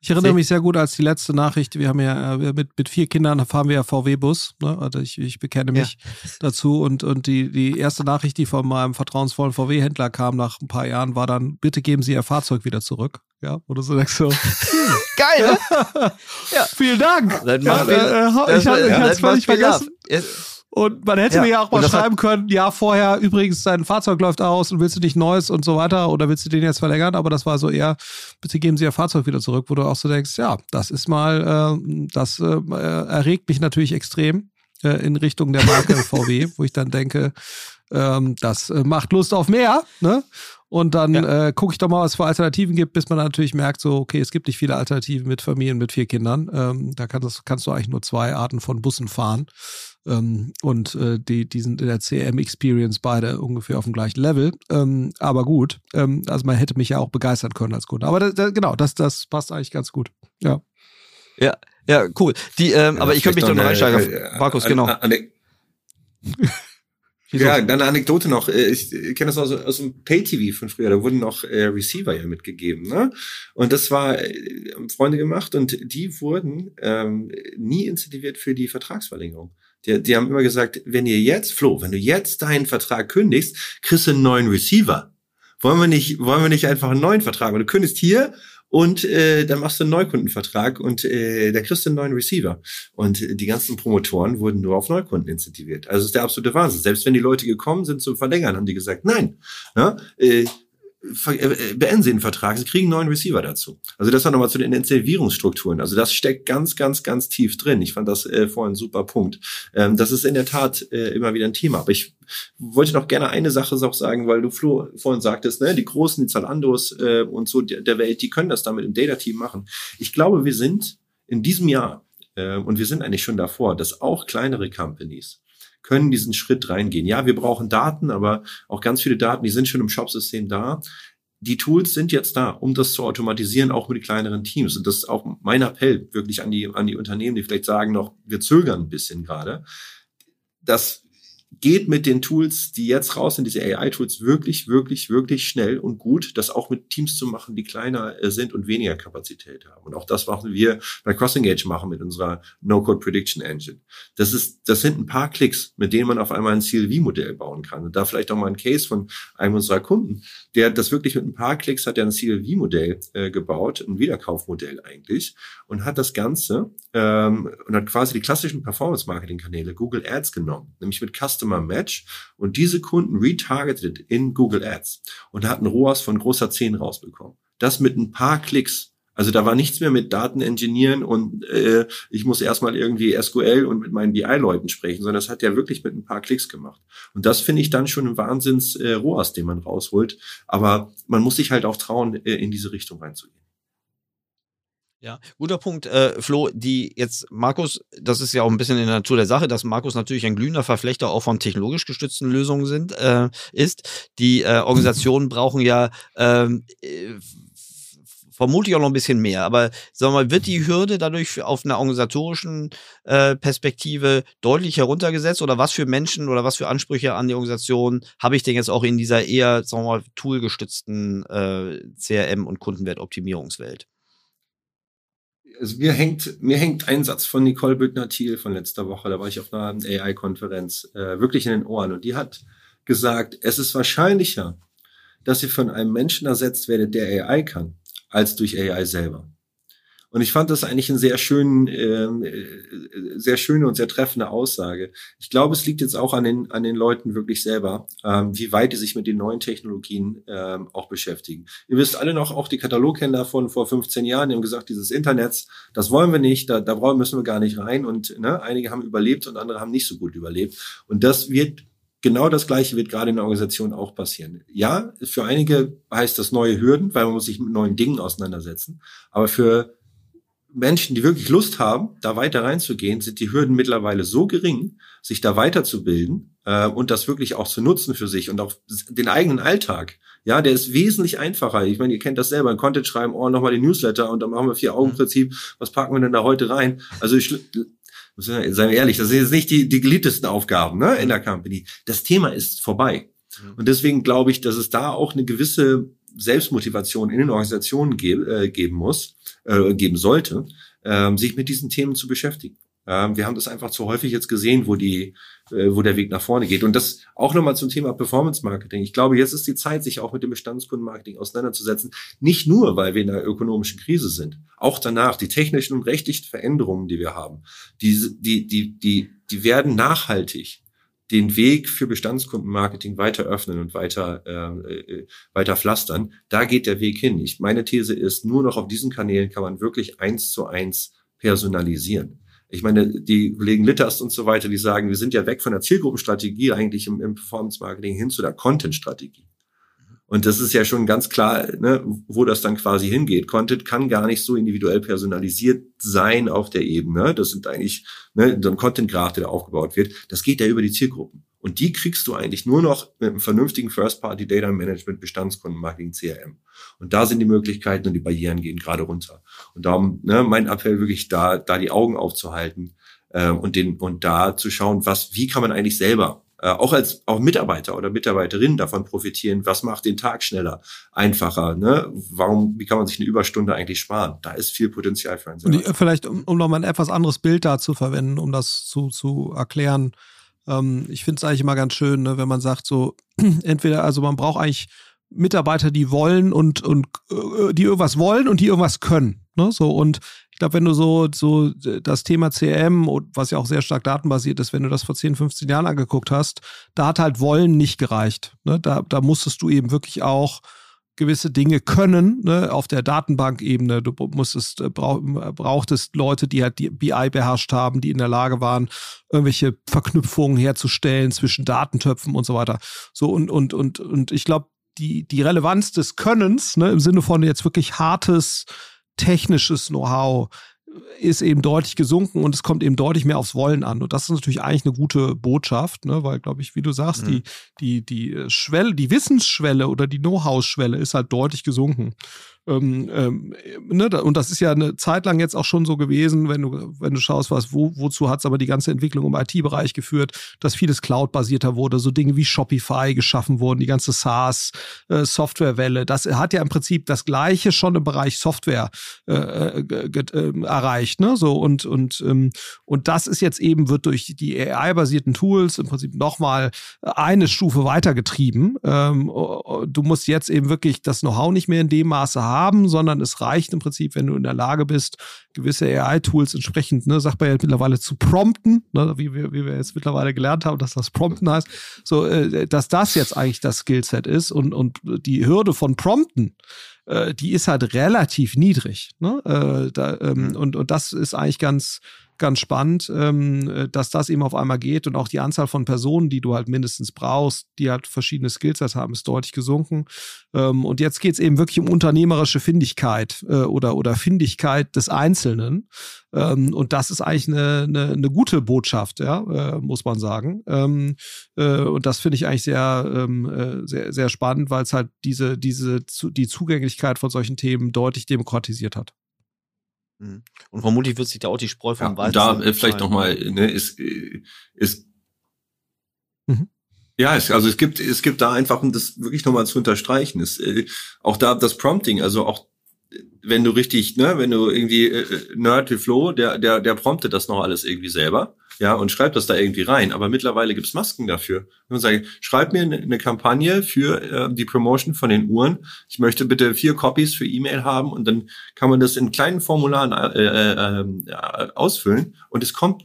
ich erinnere mich sehr gut als die letzte Nachricht, wir haben ja äh, mit, mit vier Kindern fahren wir ja VW-Bus, ne? also ich, ich bekenne mich ja. dazu und, und die, die erste Nachricht, die von meinem vertrauensvollen VW-Händler kam nach ein paar Jahren, war dann, bitte geben Sie Ihr Fahrzeug wieder zurück. Ja, oder so denkst so. *laughs*
Geil! *laughs*
ja. Vielen Dank! Ja, äh, äh, ich habe es völlig vergessen. Und man hätte ja. mir ja auch mal schreiben können, ja, vorher übrigens, dein Fahrzeug läuft aus und willst du nicht neues und so weiter oder willst du den jetzt verlängern? Aber das war so eher, bitte geben Sie Ihr Fahrzeug wieder zurück, wo du auch so denkst, ja, das ist mal, äh, das äh, erregt mich natürlich extrem äh, in Richtung der Marke *laughs* VW, wo ich dann denke, ähm, das äh, macht Lust auf mehr, ne? Und dann ja. äh, gucke ich doch mal, was es für Alternativen gibt, bis man natürlich merkt, so, okay, es gibt nicht viele Alternativen mit Familien mit vier Kindern. Ähm, da kann das, kannst du eigentlich nur zwei Arten von Bussen fahren. Ähm, und äh, die, die sind in der CM-Experience beide ungefähr auf dem gleichen Level. Ähm, aber gut, ähm, also man hätte mich ja auch begeistern können als Kunde. Aber da, da, genau, das, das passt eigentlich ganz gut. Ja.
Ja, ja, cool. Die, ähm, ja, aber ich könnte mich doch noch einsteigen. Äh, Markus, genau. An, an,
ja, dann eine Anekdote noch. Äh, ich kenne das aus, aus dem Pay-TV von früher. Da wurden noch äh, Receiver ja mitgegeben. Ne? Und das war äh, Freunde gemacht und die wurden ähm, nie incentiviert für die Vertragsverlängerung. Die, die haben immer gesagt, wenn ihr jetzt, Flo, wenn du jetzt deinen Vertrag kündigst, kriegst du einen neuen Receiver. Wollen wir nicht, wollen wir nicht einfach einen neuen Vertrag? Weil du kündigst hier und äh, dann machst du einen Neukundenvertrag und äh, dann kriegst du einen neuen Receiver. Und die ganzen Promotoren wurden nur auf Neukunden incentiviert. Also das ist der absolute Wahnsinn. Selbst wenn die Leute gekommen sind zum Verlängern, haben die gesagt, nein, ja, äh, äh, äh, beenden Sie den Vertrag, Sie kriegen einen neuen Receiver dazu. Also das war nochmal zu den Incentivierungsstrukturen. Also das steckt ganz, ganz, ganz tief drin. Ich fand das äh, vorhin ein super Punkt. Ähm, das ist in der Tat äh, immer wieder ein Thema. Aber ich wollte noch gerne eine Sache auch sagen, weil du Flo vorhin sagtest, ne, die großen, die Zalandos äh, und so der, der Welt, die können das damit im Data-Team machen. Ich glaube, wir sind in diesem Jahr, äh, und wir sind eigentlich schon davor, dass auch kleinere Companies können diesen Schritt reingehen. Ja, wir brauchen Daten, aber auch ganz viele Daten, die sind schon im Shop-System da. Die Tools sind jetzt da, um das zu automatisieren, auch mit kleineren Teams. Und das ist auch mein Appell wirklich an die, an die Unternehmen, die vielleicht sagen noch, wir zögern ein bisschen gerade, dass geht mit den Tools, die jetzt raus sind, diese AI-Tools, wirklich, wirklich, wirklich schnell und gut, das auch mit Teams zu machen, die kleiner äh, sind und weniger Kapazität haben. Und auch das machen wir bei CrossEngage machen mit unserer No-Code Prediction Engine. Das ist, das sind ein paar Klicks, mit denen man auf einmal ein CLV-Modell bauen kann. Und da vielleicht auch mal ein Case von einem unserer Kunden, der das wirklich mit ein paar Klicks hat, der ein CLV-Modell äh, gebaut, ein Wiederkaufmodell eigentlich, und hat das Ganze ähm, und hat quasi die klassischen Performance-Marketing-Kanäle Google Ads genommen, nämlich mit Custom Customer Match und diese Kunden retargeted in Google Ads und hatten ROAS von großer 10 rausbekommen. Das mit ein paar Klicks. Also da war nichts mehr mit Datenengineeren und äh, ich muss erstmal irgendwie SQL und mit meinen BI-Leuten sprechen, sondern das hat ja wirklich mit ein paar Klicks gemacht. Und das finde ich dann schon ein Wahnsinns äh, ROAS, den man rausholt. Aber man muss sich halt auch trauen, äh, in diese Richtung reinzugehen.
Ja, guter Punkt, äh, Flo, die jetzt Markus, das ist ja auch ein bisschen in der Natur der Sache, dass Markus natürlich ein glühender Verflechter auch von technologisch gestützten Lösungen sind, äh, ist. Die äh, Organisationen brauchen ja ähm, äh, vermutlich auch noch ein bisschen mehr. Aber sagen wir mal, wird die Hürde dadurch auf einer organisatorischen äh, Perspektive deutlich heruntergesetzt? Oder was für Menschen oder was für Ansprüche an die Organisation habe ich denn jetzt auch in dieser eher, sagen wir mal, toolgestützten äh, CRM- und Kundenwertoptimierungswelt?
Also mir hängt, mir hängt ein Satz von Nicole Büttner-Thiel von letzter Woche, da war ich auf einer AI-Konferenz, äh, wirklich in den Ohren. Und die hat gesagt, es ist wahrscheinlicher, dass ihr von einem Menschen ersetzt werdet, der AI kann, als durch AI selber. Und ich fand das eigentlich eine sehr schönen, ähm, äh, sehr schöne und sehr treffende Aussage. Ich glaube, es liegt jetzt auch an den, an den Leuten wirklich selber, ähm, wie weit die sich mit den neuen Technologien ähm, auch beschäftigen. Ihr wisst alle noch, auch die Kataloghändler von vor 15 Jahren, die haben gesagt, dieses Internets, das wollen wir nicht, da, da müssen wir gar nicht rein. Und ne, einige haben überlebt und andere haben nicht so gut überlebt. Und das wird Genau das Gleiche wird gerade in der Organisation auch passieren. Ja, für einige heißt das neue Hürden, weil man muss sich mit neuen Dingen auseinandersetzen. Aber für Menschen, die wirklich Lust haben, da weiter reinzugehen, sind die Hürden mittlerweile so gering, sich da weiterzubilden äh, und das wirklich auch zu nutzen für sich und auch den eigenen Alltag. Ja, der ist wesentlich einfacher. Ich meine, ihr kennt das selber, ein Content schreiben, oh, nochmal den Newsletter und dann machen wir vier Augen Prinzip. Was packen wir denn da heute rein? Also ich, seien wir ehrlich, das sind jetzt nicht die, die geliebtesten Aufgaben ne, in der Company. Das Thema ist vorbei. Und deswegen glaube ich, dass es da auch eine gewisse Selbstmotivation in den Organisationen ge äh, geben muss, äh, geben sollte, äh, sich mit diesen Themen zu beschäftigen. Ähm, wir haben das einfach zu häufig jetzt gesehen, wo die, äh, wo der Weg nach vorne geht. Und das auch nochmal zum Thema Performance Marketing. Ich glaube, jetzt ist die Zeit, sich auch mit dem Bestandskundenmarketing auseinanderzusetzen. Nicht nur, weil wir in einer ökonomischen Krise sind. Auch danach, die technischen und rechtlichen Veränderungen, die wir haben, die, die, die, die, die werden nachhaltig den Weg für Bestandskundenmarketing weiter öffnen und weiter, äh, äh, weiter pflastern. Da geht der Weg hin. Ich, meine These ist, nur noch auf diesen Kanälen kann man wirklich eins zu eins personalisieren. Ich meine, die Kollegen Litters und so weiter, die sagen, wir sind ja weg von der Zielgruppenstrategie eigentlich im, im Performance-Marketing hin zu der Content-Strategie. Und das ist ja schon ganz klar, ne, wo das dann quasi hingeht. Content kann gar nicht so individuell personalisiert sein auf der Ebene. Das sind eigentlich ne, so ein Content-Graph, der da aufgebaut wird. Das geht ja über die Zielgruppen. Und die kriegst du eigentlich nur noch mit einem vernünftigen First-Party Data Management, Bestandskundenmarketing, CRM. Und da sind die Möglichkeiten und die Barrieren gehen gerade runter. Und darum, ne, mein Appell wirklich da, da die Augen aufzuhalten äh, und den und da zu schauen, was, wie kann man eigentlich selber auch als auch Mitarbeiter oder Mitarbeiterinnen davon profitieren, was macht den Tag schneller, einfacher, ne? Warum, wie kann man sich eine Überstunde eigentlich sparen? Da ist viel Potenzial für einen.
Und vielleicht, um, um nochmal ein etwas anderes Bild da zu verwenden, um das zu, zu erklären. Ähm, ich finde es eigentlich immer ganz schön, ne, wenn man sagt, so, *clears throat* entweder, also man braucht eigentlich Mitarbeiter, die wollen und, und äh, die irgendwas wollen und die irgendwas können. Ne? So, und glaube, wenn du so, so das Thema CM, was ja auch sehr stark datenbasiert ist, wenn du das vor 10, 15 Jahren angeguckt hast, da hat halt Wollen nicht gereicht. Ne? Da, da musstest du eben wirklich auch gewisse Dinge können ne, auf der Datenbankebene. Du musstest, äh, brauch, brauchtest Leute, die halt die BI beherrscht haben, die in der Lage waren, irgendwelche Verknüpfungen herzustellen zwischen Datentöpfen und so weiter. So und, und, und, und ich glaube, die, die Relevanz des Könnens, ne, im Sinne von jetzt wirklich hartes technisches Know-how ist eben deutlich gesunken und es kommt eben deutlich mehr aufs Wollen an. Und das ist natürlich eigentlich eine gute Botschaft, ne? weil, glaube ich, wie du sagst, mhm. die, die, die Schwelle, die Wissensschwelle oder die Know-how-Schwelle ist halt deutlich gesunken. Ähm, ähm, ne, und das ist ja eine Zeit lang jetzt auch schon so gewesen, wenn du, wenn du schaust, was, wo, wozu hat es aber die ganze Entwicklung im IT-Bereich geführt, dass vieles Cloud-basierter wurde, so Dinge wie Shopify geschaffen wurden, die ganze SaaS-Softwarewelle. Äh, das hat ja im Prinzip das Gleiche schon im Bereich Software äh, äh, erreicht. Ne? So, und, und, ähm, und das ist jetzt eben, wird durch die AI-basierten Tools im Prinzip nochmal eine Stufe weitergetrieben. Ähm, du musst jetzt eben wirklich das Know-how nicht mehr in dem Maße haben, haben, sondern es reicht im Prinzip, wenn du in der Lage bist, gewisse AI-Tools entsprechend, ne, sagt man ja mittlerweile zu prompten, ne, wie, wir, wie wir jetzt mittlerweile gelernt haben, dass das Prompten heißt, so, äh, dass das jetzt eigentlich das Skillset ist und, und die Hürde von Prompten, äh, die ist halt relativ niedrig. Ne? Äh, da, ähm, mhm. und, und das ist eigentlich ganz, ganz spannend, ähm, dass das eben auf einmal geht und auch die Anzahl von Personen, die du halt mindestens brauchst, die halt verschiedene Skillsets haben, ist deutlich gesunken. Ähm, und jetzt geht es eben wirklich um unternehmerische Findigkeit äh, oder, oder Findigkeit des Einzelnen. Ähm, und das ist eigentlich eine, eine, eine gute Botschaft, ja, äh, muss man sagen. Ähm, äh, und das finde ich eigentlich sehr, ähm, äh, sehr, sehr spannend, weil es halt diese, diese, die Zugänglichkeit von solchen Themen deutlich demokratisiert hat.
Mhm. Und vermutlich wird sich da auch die Spreu vom ja,
Weizen. Da äh, vielleicht nochmal, ne, ist, äh, ist mhm. Ja, es, also es gibt, es gibt da einfach, um das wirklich nochmal zu unterstreichen, ist äh, auch da das Prompting, also auch wenn du richtig, ne, wenn du irgendwie äh, Nerd wie Flo, der, der, der promptet das noch alles irgendwie selber ja, und schreibt das da irgendwie rein. Aber mittlerweile gibt's Masken dafür. Und sage, schreib mir eine, Kampagne für äh, die Promotion von den Uhren. Ich möchte bitte vier Copies für E-Mail haben und dann kann man das in kleinen Formularen äh, äh, äh, ausfüllen und es kommt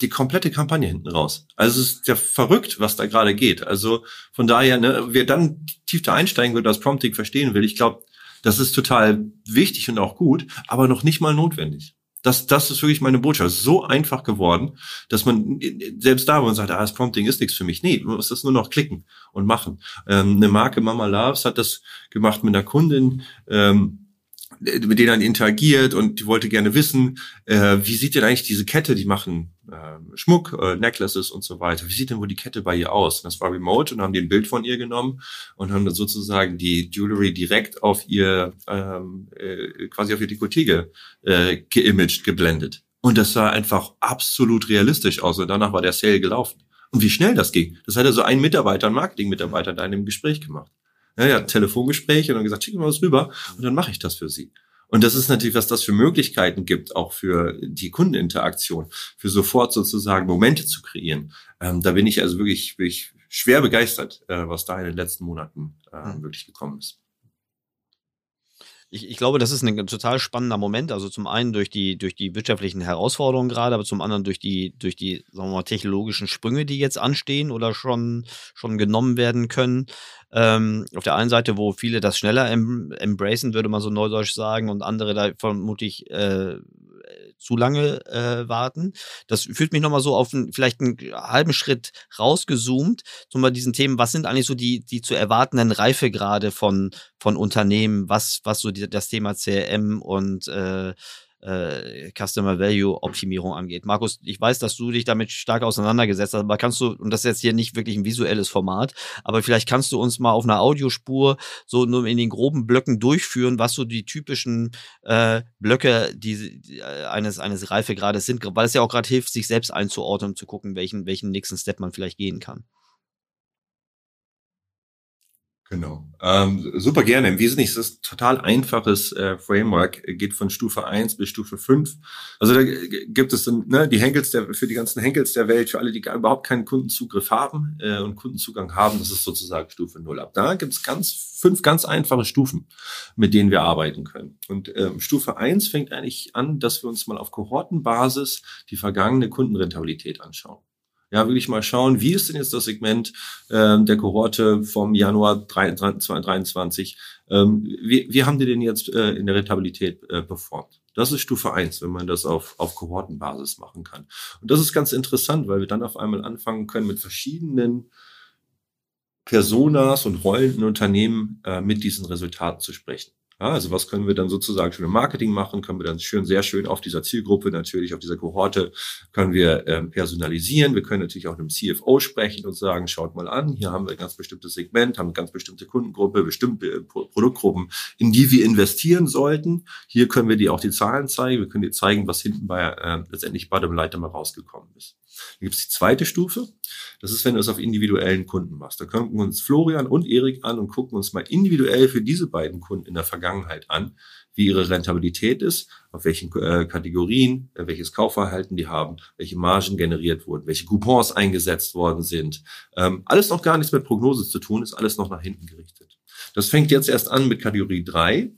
die komplette Kampagne hinten raus. Also es ist ja verrückt, was da gerade geht. Also von daher, ne, wer dann tief da einsteigen will, das Prompting verstehen will, ich glaube, das ist total wichtig und auch gut, aber noch nicht mal notwendig. Das, das ist wirklich meine Botschaft. So einfach geworden, dass man selbst da, wo man sagt, ah, das Prompting ist nichts für mich. Nee, du musst das nur noch klicken und machen. Ähm, eine Marke Mama Loves hat das gemacht mit einer Kundin. Ähm, mit denen interagiert und die wollte gerne wissen, äh, wie sieht denn eigentlich diese Kette, die machen äh, Schmuck, äh, Necklaces und so weiter, wie sieht denn wohl die Kette bei ihr aus? Und das war remote und haben die ein Bild von ihr genommen und haben dann sozusagen die Jewelry direkt auf ihr, ähm, äh, quasi auf ihr Dekolleté ge, äh, geimaged, geblendet. Und das sah einfach absolut realistisch aus und danach war der Sale gelaufen. Und wie schnell das ging. Das hat also ein Mitarbeiter, ein Marketing-Mitarbeiter da in dem Gespräch gemacht ja, ja, Telefongespräche und dann gesagt, schicken wir was rüber und dann mache ich das für Sie. Und das ist natürlich, was das für Möglichkeiten gibt, auch für die Kundeninteraktion, für sofort sozusagen Momente zu kreieren. Ähm, da bin ich also wirklich, wirklich schwer begeistert, äh, was da in den letzten Monaten äh, mhm. wirklich gekommen ist
ich, ich glaube, das ist ein total spannender Moment. Also zum einen durch die, durch die wirtschaftlichen Herausforderungen gerade, aber zum anderen durch die, durch die, sagen wir mal, technologischen Sprünge, die jetzt anstehen oder schon, schon genommen werden können. Ähm, auf der einen Seite, wo viele das schneller em embracen, würde man so neudeutsch sagen, und andere da vermutlich äh, zu lange äh, warten. Das führt mich nochmal so auf einen, vielleicht einen halben Schritt rausgezoomt, zum mal diesen Themen, was sind eigentlich so die, die zu erwartenden Reifegrade von, von Unternehmen, was, was so die, das Thema CRM und äh, äh, Customer Value Optimierung angeht. Markus, ich weiß, dass du dich damit stark auseinandergesetzt hast, aber kannst du, und das ist jetzt hier nicht wirklich ein visuelles Format, aber vielleicht kannst du uns mal auf einer Audiospur so nur in den groben Blöcken durchführen, was so die typischen äh, Blöcke die, die, äh, eines, eines Reifegrades sind, weil es ja auch gerade hilft, sich selbst einzuordnen zu gucken, welchen, welchen nächsten Step man vielleicht gehen kann.
Genau. Ähm, super gerne. Im Wesentlichen ist es total einfaches äh, Framework, geht von Stufe 1 bis Stufe 5. Also da gibt es dann, ne, die Henkels der, für die ganzen Henkels der Welt, für alle, die überhaupt keinen Kundenzugriff haben äh, und Kundenzugang haben, das ist sozusagen Stufe 0. Ab da gibt es ganz, fünf ganz einfache Stufen, mit denen wir arbeiten können. Und ähm, Stufe 1 fängt eigentlich an, dass wir uns mal auf Kohortenbasis die vergangene Kundenrentabilität anschauen. Ja, wirklich mal schauen, wie ist denn jetzt das Segment äh, der Kohorte vom Januar 2023? Ähm, wie, wie haben die denn jetzt äh, in der Rentabilität äh, performt? Das ist Stufe eins, wenn man das auf, auf Kohortenbasis machen kann. Und das ist ganz interessant, weil wir dann auf einmal anfangen können, mit verschiedenen Personas und Rollen in Unternehmen äh, mit diesen Resultaten zu sprechen. Ja, also was können wir dann sozusagen schon im Marketing machen? Können wir dann schön, sehr schön auf dieser Zielgruppe, natürlich auf dieser Kohorte, können wir ähm, personalisieren. Wir können natürlich auch einem CFO sprechen und sagen, schaut mal an, hier haben wir ein ganz bestimmtes Segment, haben eine ganz bestimmte Kundengruppe, bestimmte äh, Produktgruppen, in die wir investieren sollten. Hier können wir die auch die Zahlen zeigen. Wir können dir zeigen, was hinten bei äh, letztendlich Bottom Line mal rausgekommen ist. Dann gibt es die zweite Stufe. Das ist, wenn du es auf individuellen Kunden machst. Da gucken uns Florian und Erik an und gucken uns mal individuell für diese beiden Kunden in der Vergangenheit an, wie ihre Rentabilität ist, auf welchen äh, Kategorien, äh, welches Kaufverhalten die haben, welche Margen generiert wurden, welche Coupons eingesetzt worden sind. Ähm, alles noch gar nichts mit Prognose zu tun, ist alles noch nach hinten gerichtet. Das fängt jetzt erst an mit Kategorie drei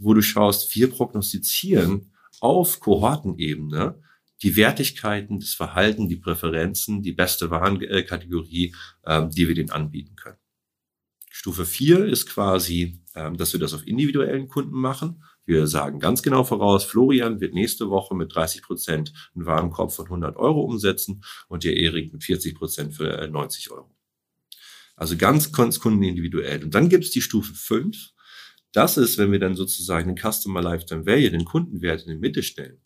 wo du schaust, wir prognostizieren auf Kohortenebene die Wertigkeiten, das Verhalten, die Präferenzen, die beste Warenkategorie, äh, die wir denen anbieten können. Stufe 4 ist quasi, ähm, dass wir das auf individuellen Kunden machen. Wir sagen ganz genau voraus, Florian wird nächste Woche mit 30 Prozent einen Warenkorb von 100 Euro umsetzen und der Erik mit 40 Prozent für 90 äh, Euro. Also ganz kundenindividuell. Und dann gibt es die Stufe 5. Das ist, wenn wir dann sozusagen den Customer Lifetime Value, den Kundenwert in die Mitte stellen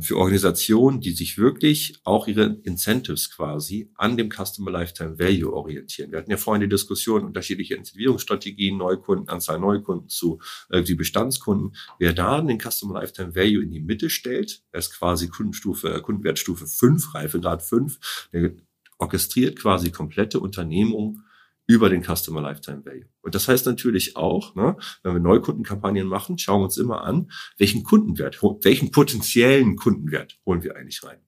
für Organisationen, die sich wirklich auch ihre Incentives quasi an dem Customer Lifetime Value orientieren. Wir hatten ja vorhin die Diskussion unterschiedliche Incentivierungsstrategien, Neukunden, Anzahl Neukunden zu äh, die Bestandskunden. Wer da den Customer Lifetime Value in die Mitte stellt, er ist quasi Kundenstufe, äh, Kundenwertstufe 5, Reifegrad 5, der orchestriert quasi komplette Unternehmung über den Customer Lifetime Value. Und das heißt natürlich auch, ne, wenn wir Neukundenkampagnen machen, schauen wir uns immer an, welchen Kundenwert, welchen potenziellen Kundenwert holen wir eigentlich rein.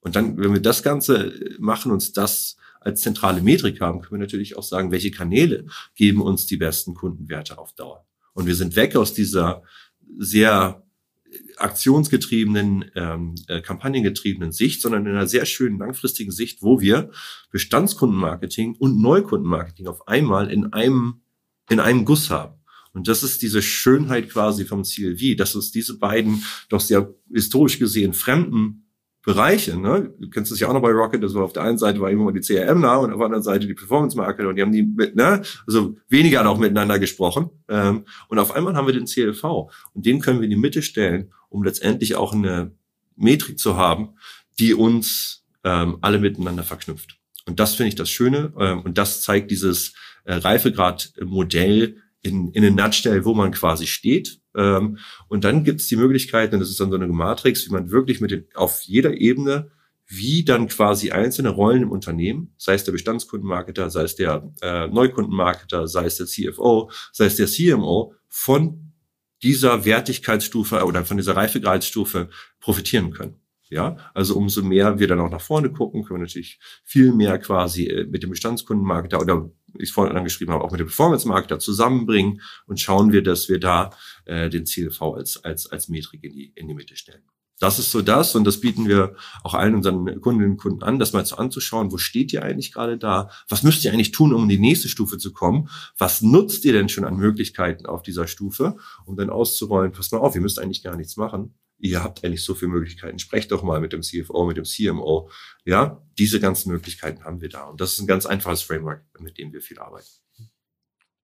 Und dann, wenn wir das Ganze machen, uns das als zentrale Metrik haben, können wir natürlich auch sagen, welche Kanäle geben uns die besten Kundenwerte auf Dauer. Und wir sind weg aus dieser sehr aktionsgetriebenen, ähm, äh, kampagnengetriebenen Sicht, sondern in einer sehr schönen langfristigen Sicht, wo wir Bestandskundenmarketing und Neukundenmarketing auf einmal in einem, in einem Guss haben. Und das ist diese Schönheit quasi vom CLV, dass es diese beiden doch sehr historisch gesehen fremden Bereiche. Ne? Du kennst es ja auch noch bei Rocket, das war auf der einen Seite war immer die CRM nah und auf der anderen Seite die Performance Marketer und die haben die mit, ne, also weniger noch miteinander gesprochen. Ähm, und auf einmal haben wir den CLV und den können wir in die Mitte stellen, um letztendlich auch eine Metrik zu haben, die uns ähm, alle miteinander verknüpft. Und das finde ich das Schöne ähm, und das zeigt dieses äh, Reifegrad-Modell in, in eine Nutshell, wo man quasi steht ähm, und dann gibt es die Möglichkeit, und das ist dann so eine Matrix, wie man wirklich mit den, auf jeder Ebene, wie dann quasi einzelne Rollen im Unternehmen, sei es der Bestandskundenmarketer, sei es der äh, Neukundenmarketer, sei es der CFO, sei es der CMO, von dieser Wertigkeitsstufe oder von dieser Reifegradsstufe profitieren können. Ja, also umso mehr wir dann auch nach vorne gucken, können wir natürlich viel mehr quasi äh, mit dem Bestandskundenmarketer oder ich es vorhin angeschrieben habe, auch mit dem Performance-Marketer zusammenbringen und schauen wir, dass wir da äh, den CLV als, als, als Metrik in die, in die Mitte stellen. Das ist so das und das bieten wir auch allen unseren Kundinnen und Kunden an, das mal so anzuschauen, wo steht ihr eigentlich gerade da? Was müsst ihr eigentlich tun, um in die nächste Stufe zu kommen? Was nutzt ihr denn schon an Möglichkeiten auf dieser Stufe, um dann auszurollen, pass mal auf, ihr müsst eigentlich gar nichts machen ihr habt eigentlich so viele Möglichkeiten. Sprecht doch mal mit dem CFO, mit dem CMO. Ja, diese ganzen Möglichkeiten haben wir da. Und das ist ein ganz einfaches Framework, mit dem wir viel arbeiten.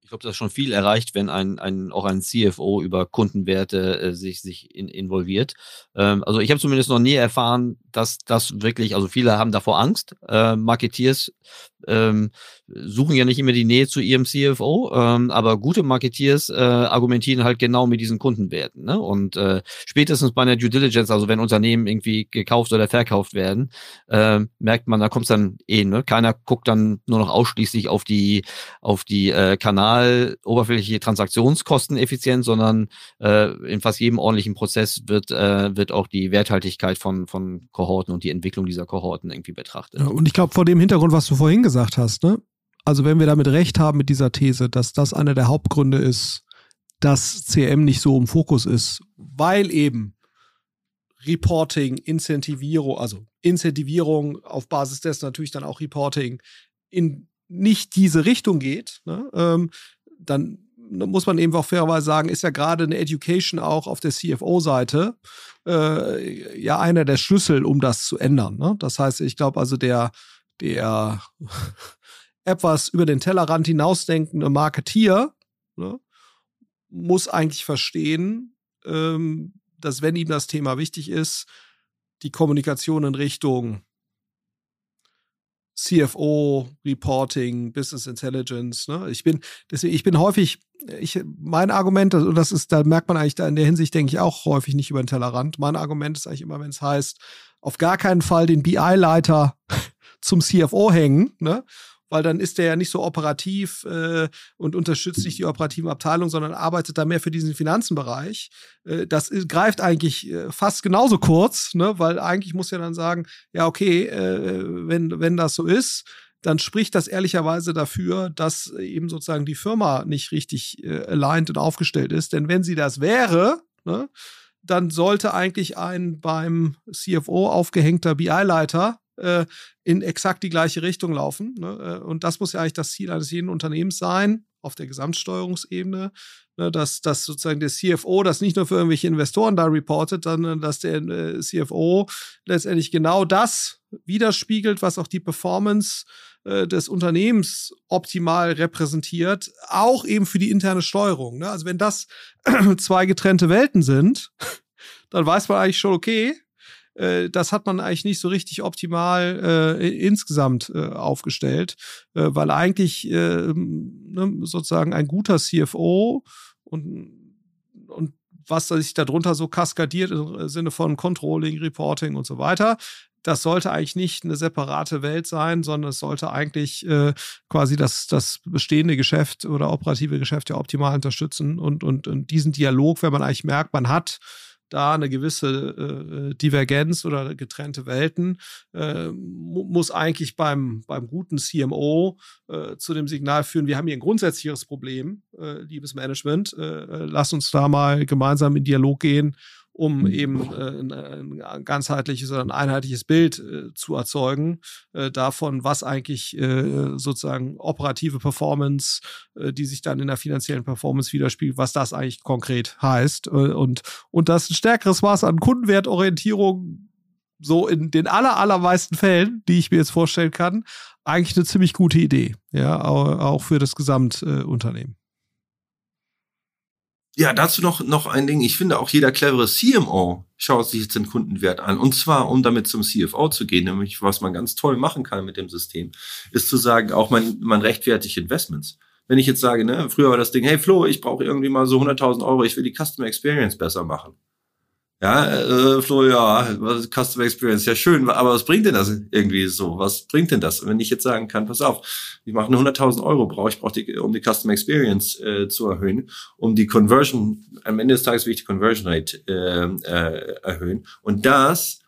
Ich glaube, das ist schon viel erreicht, wenn ein, ein auch ein CFO über Kundenwerte äh, sich, sich in, involviert. Ähm, also ich habe zumindest noch nie erfahren, dass das wirklich, also viele haben davor Angst. Äh, Marketeers ähm, suchen ja nicht immer die Nähe zu ihrem CFO, ähm, aber gute Marketeers äh, argumentieren halt genau mit diesen Kundenwerten. Ne? Und äh, spätestens bei einer Due Diligence, also wenn Unternehmen irgendwie gekauft oder verkauft werden, äh, merkt man, da kommt es dann eh. Ne? Keiner guckt dann nur noch ausschließlich auf die auf die äh, Kanal oberflächliche Transaktionskosteneffizienz, sondern äh, in fast jedem ordentlichen Prozess wird äh, wird auch die Werthaltigkeit von von Kohorten und die Entwicklung dieser Kohorten irgendwie betrachtet.
Ja, und ich glaube vor dem Hintergrund, was du vorhin gesagt hast, ne? Also wenn wir damit recht haben mit dieser These, dass das einer der Hauptgründe ist, dass CM nicht so im Fokus ist, weil eben Reporting, Incentivierung, also Incentivierung auf Basis dessen natürlich dann auch Reporting in nicht diese Richtung geht, ne, ähm, dann muss man eben auch fairerweise sagen, ist ja gerade eine Education auch auf der CFO-Seite äh, ja einer der Schlüssel, um das zu ändern. Ne? Das heißt, ich glaube also der, der *laughs* etwas über den Tellerrand hinausdenkende Marketier ne, muss eigentlich verstehen, ähm, dass wenn ihm das Thema wichtig ist, die Kommunikation in Richtung CFO, Reporting, Business Intelligence. Ne? Ich bin, deswegen, ich bin häufig, ich, mein Argument, und das ist, da merkt man eigentlich da in der Hinsicht, denke ich, auch häufig nicht über den Tellerrand. Mein Argument ist eigentlich immer, wenn es heißt, auf gar keinen Fall den BI-Leiter zum CFO hängen, ne? weil dann ist der ja nicht so operativ äh, und unterstützt nicht die operativen Abteilungen, sondern arbeitet da mehr für diesen Finanzenbereich. Äh, das ist, greift eigentlich äh, fast genauso kurz, ne? weil eigentlich muss ja dann sagen, ja, okay, äh, wenn, wenn das so ist, dann spricht das ehrlicherweise dafür, dass eben sozusagen die Firma nicht richtig äh, aligned und aufgestellt ist. Denn wenn sie das wäre, ne, dann sollte eigentlich ein beim CFO aufgehängter BI-Leiter äh, in exakt die gleiche Richtung laufen. Ne? Äh, und das muss ja eigentlich das Ziel eines jeden Unternehmens sein, auf der Gesamtsteuerungsebene, ne, dass, dass sozusagen der CFO das nicht nur für irgendwelche Investoren da reportet, sondern dass der äh, CFO letztendlich genau das widerspiegelt, was auch die Performance äh, des Unternehmens optimal repräsentiert, auch eben für die interne Steuerung. Ne? Also wenn das *clears throat* zwei getrennte Welten sind, *laughs* dann weiß man eigentlich schon, okay, das hat man eigentlich nicht so richtig optimal äh, insgesamt äh, aufgestellt, äh, weil eigentlich äh, ne, sozusagen ein guter CFO und, und was sich darunter so kaskadiert im Sinne von Controlling, Reporting und so weiter, das sollte eigentlich nicht eine separate Welt sein, sondern es sollte eigentlich äh, quasi das, das bestehende Geschäft oder operative Geschäft ja optimal unterstützen und, und, und diesen Dialog, wenn man eigentlich merkt, man hat da eine gewisse äh, Divergenz oder getrennte Welten, äh, muss eigentlich beim, beim guten CMO äh, zu dem Signal führen, wir haben hier ein grundsätzliches Problem, äh, liebes Management, äh, äh, lass uns da mal gemeinsam in Dialog gehen um mhm. eben äh, ein, ein, ganzheitliches oder ein einheitliches Bild äh, zu erzeugen äh, davon, was eigentlich äh, sozusagen operative Performance, äh, die sich dann in der finanziellen Performance widerspiegelt, was das eigentlich konkret heißt. Äh, und, und das ein stärkeres Maß an Kundenwertorientierung so in den aller, allermeisten Fällen, die ich mir jetzt vorstellen kann, eigentlich eine ziemlich gute Idee. Ja, auch für das Gesamtunternehmen.
Ja, dazu noch, noch ein Ding. Ich finde auch jeder clevere CMO schaut sich jetzt den Kundenwert an. Und zwar, um damit zum CFO zu gehen, nämlich was man ganz toll machen kann mit dem System, ist zu sagen, auch man, man rechtfertigt Investments. Wenn ich jetzt sage, ne, früher war das Ding, hey Flo, ich brauche irgendwie mal so 100.000 Euro, ich will die Customer Experience besser machen. Ja, äh, Flo, ja, Customer Experience, ja schön, aber was bringt denn das irgendwie so? Was bringt denn das? Wenn ich jetzt sagen kann, pass auf, ich mache 100.000 Euro, brauche ich, brauche die, um die Customer Experience äh, zu erhöhen, um die Conversion, am Ende des Tages will ich die Conversion Rate äh, äh, erhöhen. Und das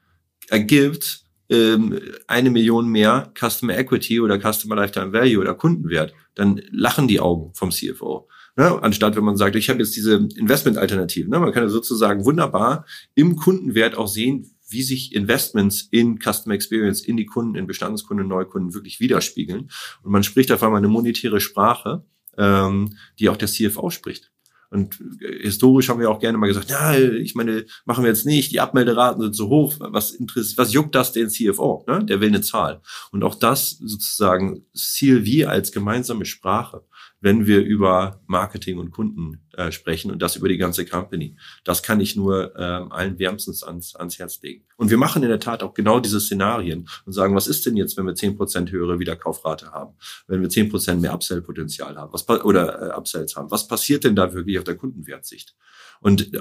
ergibt ähm, eine Million mehr Customer Equity oder Customer Lifetime Value oder Kundenwert. Dann lachen die Augen vom CFO. Ne? Anstatt wenn man sagt, ich habe jetzt diese Investment-Alternative. Ne? Man kann ja sozusagen wunderbar im Kundenwert auch sehen, wie sich Investments in Customer Experience, in die Kunden, in Bestandskunden, Neukunden wirklich widerspiegeln. Und man spricht auf einmal eine monetäre Sprache, ähm, die auch der CFO spricht. Und historisch haben wir auch gerne mal gesagt, ja, ich meine, machen wir jetzt nicht, die Abmelderaten sind so hoch, was interessiert, was juckt das den CFO? Ne? Der will eine Zahl. Und auch das sozusagen wir als gemeinsame Sprache wenn wir über Marketing und Kunden äh, sprechen und das über die ganze Company. Das kann ich nur ähm, allen wärmstens ans, ans Herz legen. Und wir machen in der Tat auch genau diese Szenarien und sagen, was ist denn jetzt, wenn wir zehn Prozent höhere Wiederkaufrate haben, wenn wir zehn Prozent mehr Upsell-Potenzial haben, was oder äh, Upsells haben, was passiert denn da wirklich auf der Kundenwertsicht? Und äh,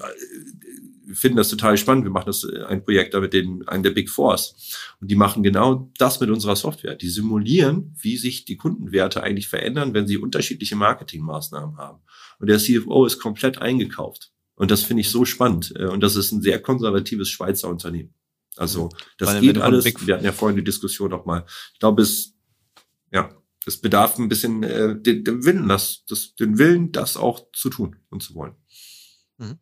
finden das total spannend. Wir machen das äh, ein Projekt da mit den, einem der Big Fours. Und die machen genau das mit unserer Software. Die simulieren, wie sich die Kundenwerte eigentlich verändern, wenn sie unterschiedliche Marketingmaßnahmen haben. Und der CFO ist komplett eingekauft. Und das finde ich so spannend. Äh, und das ist ein sehr konservatives Schweizer Unternehmen. Also das Weil, geht alles. Wir hatten ja vorhin die Diskussion noch mal. Ich glaube, es ja, es bedarf ein bisschen äh, den, den Willen, das, das, den Willen, das auch zu tun und zu wollen.
Mhm.